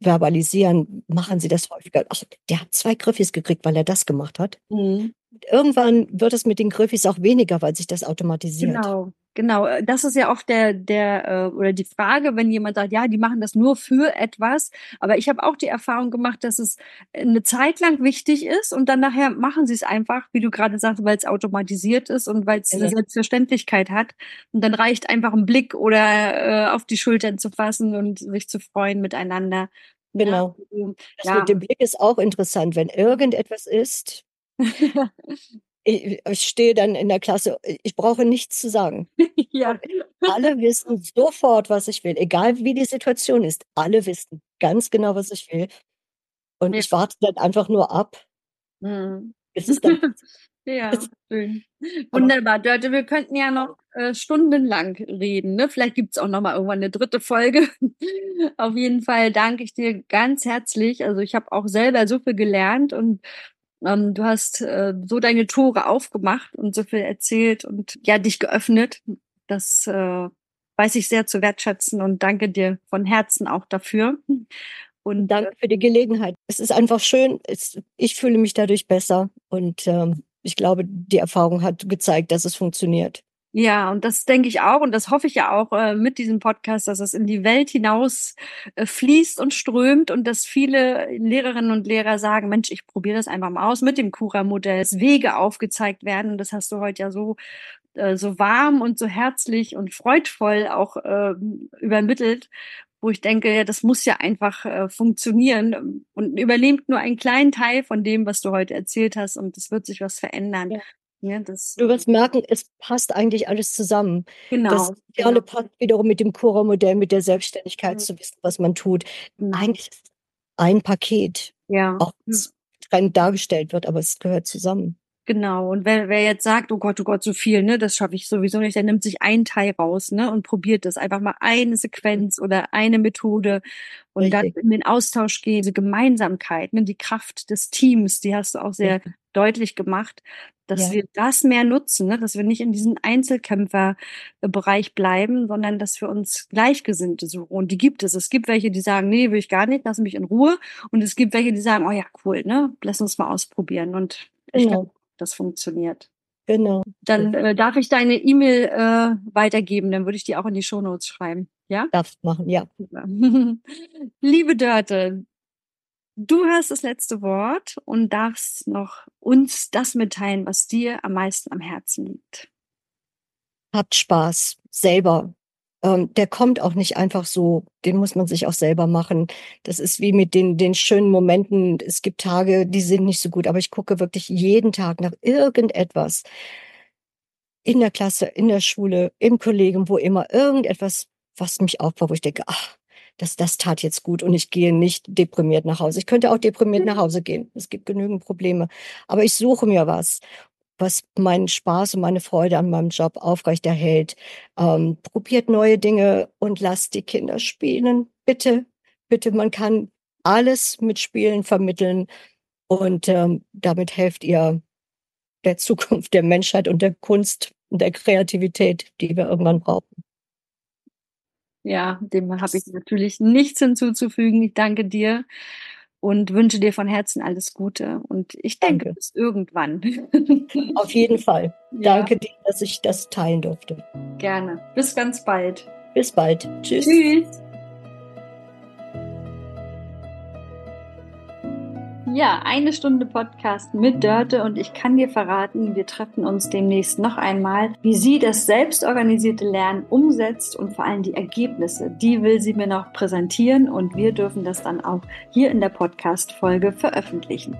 verbalisieren, machen sie das häufiger. Ach, der hat zwei Griffis gekriegt, weil er das gemacht hat. Mhm. Irgendwann wird es mit den Griffis auch weniger, weil sich das automatisiert. Genau, genau. Äh, das ist ja oft der, der äh, oder die Frage, wenn jemand sagt, ja, die machen das nur für etwas. Aber ich habe auch die Erfahrung gemacht, dass es eine Zeit lang wichtig ist und dann nachher machen sie es einfach, wie du gerade sagst, weil es automatisiert ist und weil es eine Selbstverständlichkeit hat. Und dann reicht einfach ein Blick oder äh, auf die Schultern zu fassen und sich zu freuen miteinander. Genau. Ja. Das mit dem Blick ist auch interessant. Wenn irgendetwas ist, ich, ich, stehe dann in der Klasse, ich brauche nichts zu sagen. ja. Alle wissen sofort, was ich will, egal wie die Situation ist. Alle wissen ganz genau, was ich will. Und ja. ich warte dann einfach nur ab. Mhm. Bis es dann Ja, schön. Wunderbar, Dörte. Wir könnten ja noch äh, stundenlang reden. Ne? Vielleicht gibt's auch noch mal irgendwann eine dritte Folge. Auf jeden Fall danke ich dir ganz herzlich. Also ich habe auch selber so viel gelernt und ähm, du hast äh, so deine Tore aufgemacht und so viel erzählt und ja dich geöffnet. Das äh, weiß ich sehr zu wertschätzen und danke dir von Herzen auch dafür. Und danke für die Gelegenheit. Es ist einfach schön. Es, ich fühle mich dadurch besser und ähm, ich glaube, die Erfahrung hat gezeigt, dass es funktioniert. Ja, und das denke ich auch und das hoffe ich ja auch äh, mit diesem Podcast, dass es in die Welt hinaus äh, fließt und strömt und dass viele Lehrerinnen und Lehrer sagen, Mensch, ich probiere das einfach mal aus mit dem Cura-Modell, dass Wege aufgezeigt werden. Und das hast du heute ja so äh, so warm und so herzlich und freudvoll auch äh, übermittelt wo ich denke, ja, das muss ja einfach äh, funktionieren und übernehmt nur einen kleinen Teil von dem, was du heute erzählt hast und es wird sich was verändern. Ja. Ja, das, du wirst merken, es passt eigentlich alles zusammen. Genau. Das Ideale genau. passt wiederum mit dem Cura-Modell, mit der Selbstständigkeit mhm. zu wissen, was man tut. Mhm. Eigentlich ist es ein Paket, ja. auch wenn es dargestellt wird, aber es gehört zusammen. Genau. Und wer, wer jetzt sagt, oh Gott, oh Gott, so viel, ne, das schaffe ich sowieso nicht, der nimmt sich einen Teil raus, ne, und probiert das einfach mal eine Sequenz oder eine Methode und Richtig. dann in den Austausch gehen, diese Gemeinsamkeit, ne, die Kraft des Teams, die hast du auch sehr ja. Deutlich gemacht, dass ja. wir das mehr nutzen, ne, dass wir nicht in diesem Einzelkämpferbereich bleiben, sondern dass wir uns Gleichgesinnte suchen. Und die gibt es. Es gibt welche, die sagen, nee, will ich gar nicht, lass mich in Ruhe. Und es gibt welche, die sagen, oh ja, cool, ne, lass uns mal ausprobieren. Und ich genau. glaube, das funktioniert. Genau. Dann äh, darf ich deine E-Mail äh, weitergeben, dann würde ich die auch in die Shownotes schreiben. Ja? Darfst machen, ja. Liebe Dörte, du hast das letzte Wort und darfst noch uns das mitteilen, was dir am meisten am Herzen liegt. Habt Spaß, selber ähm, der kommt auch nicht einfach so, den muss man sich auch selber machen. Das ist wie mit den, den schönen Momenten. Es gibt Tage, die sind nicht so gut, aber ich gucke wirklich jeden Tag nach irgendetwas. In der Klasse, in der Schule, im Kollegium, wo immer, irgendetwas, was mich aufbaut, wo ich denke, ach, das, das tat jetzt gut und ich gehe nicht deprimiert nach Hause. Ich könnte auch deprimiert nach Hause gehen. Es gibt genügend Probleme. Aber ich suche mir was was meinen Spaß und meine Freude an meinem Job aufrechterhält. Ähm, probiert neue Dinge und lasst die Kinder spielen. Bitte, bitte, man kann alles mit Spielen vermitteln und ähm, damit helft ihr der Zukunft der Menschheit und der Kunst und der Kreativität, die wir irgendwann brauchen. Ja, dem habe ich natürlich nichts hinzuzufügen. Ich danke dir und wünsche dir von Herzen alles Gute. Und ich denke, Danke. bis irgendwann. Auf jeden Fall. Ja. Danke dir, dass ich das teilen durfte. Gerne. Bis ganz bald. Bis bald. Tschüss. Tschüss. Ja, eine Stunde Podcast mit Dörte und ich kann dir verraten, wir treffen uns demnächst noch einmal, wie sie das selbstorganisierte Lernen umsetzt und vor allem die Ergebnisse, die will sie mir noch präsentieren und wir dürfen das dann auch hier in der Podcast-Folge veröffentlichen.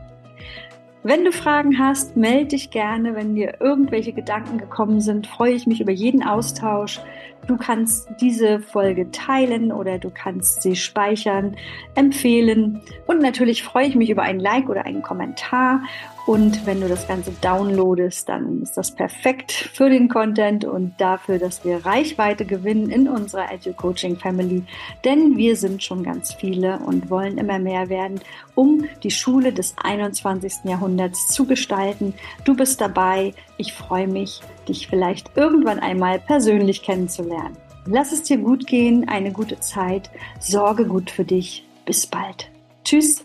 Wenn du Fragen hast, melde dich gerne. Wenn dir irgendwelche Gedanken gekommen sind, freue ich mich über jeden Austausch. Du kannst diese Folge teilen oder du kannst sie speichern, empfehlen. Und natürlich freue ich mich über ein Like oder einen Kommentar. Und wenn du das Ganze downloadest, dann ist das perfekt für den Content und dafür, dass wir Reichweite gewinnen in unserer Edu Coaching Family. Denn wir sind schon ganz viele und wollen immer mehr werden, um die Schule des 21. Jahrhunderts zu gestalten. Du bist dabei. Ich freue mich, dich vielleicht irgendwann einmal persönlich kennenzulernen. Lass es dir gut gehen, eine gute Zeit. Sorge gut für dich. Bis bald. Tschüss.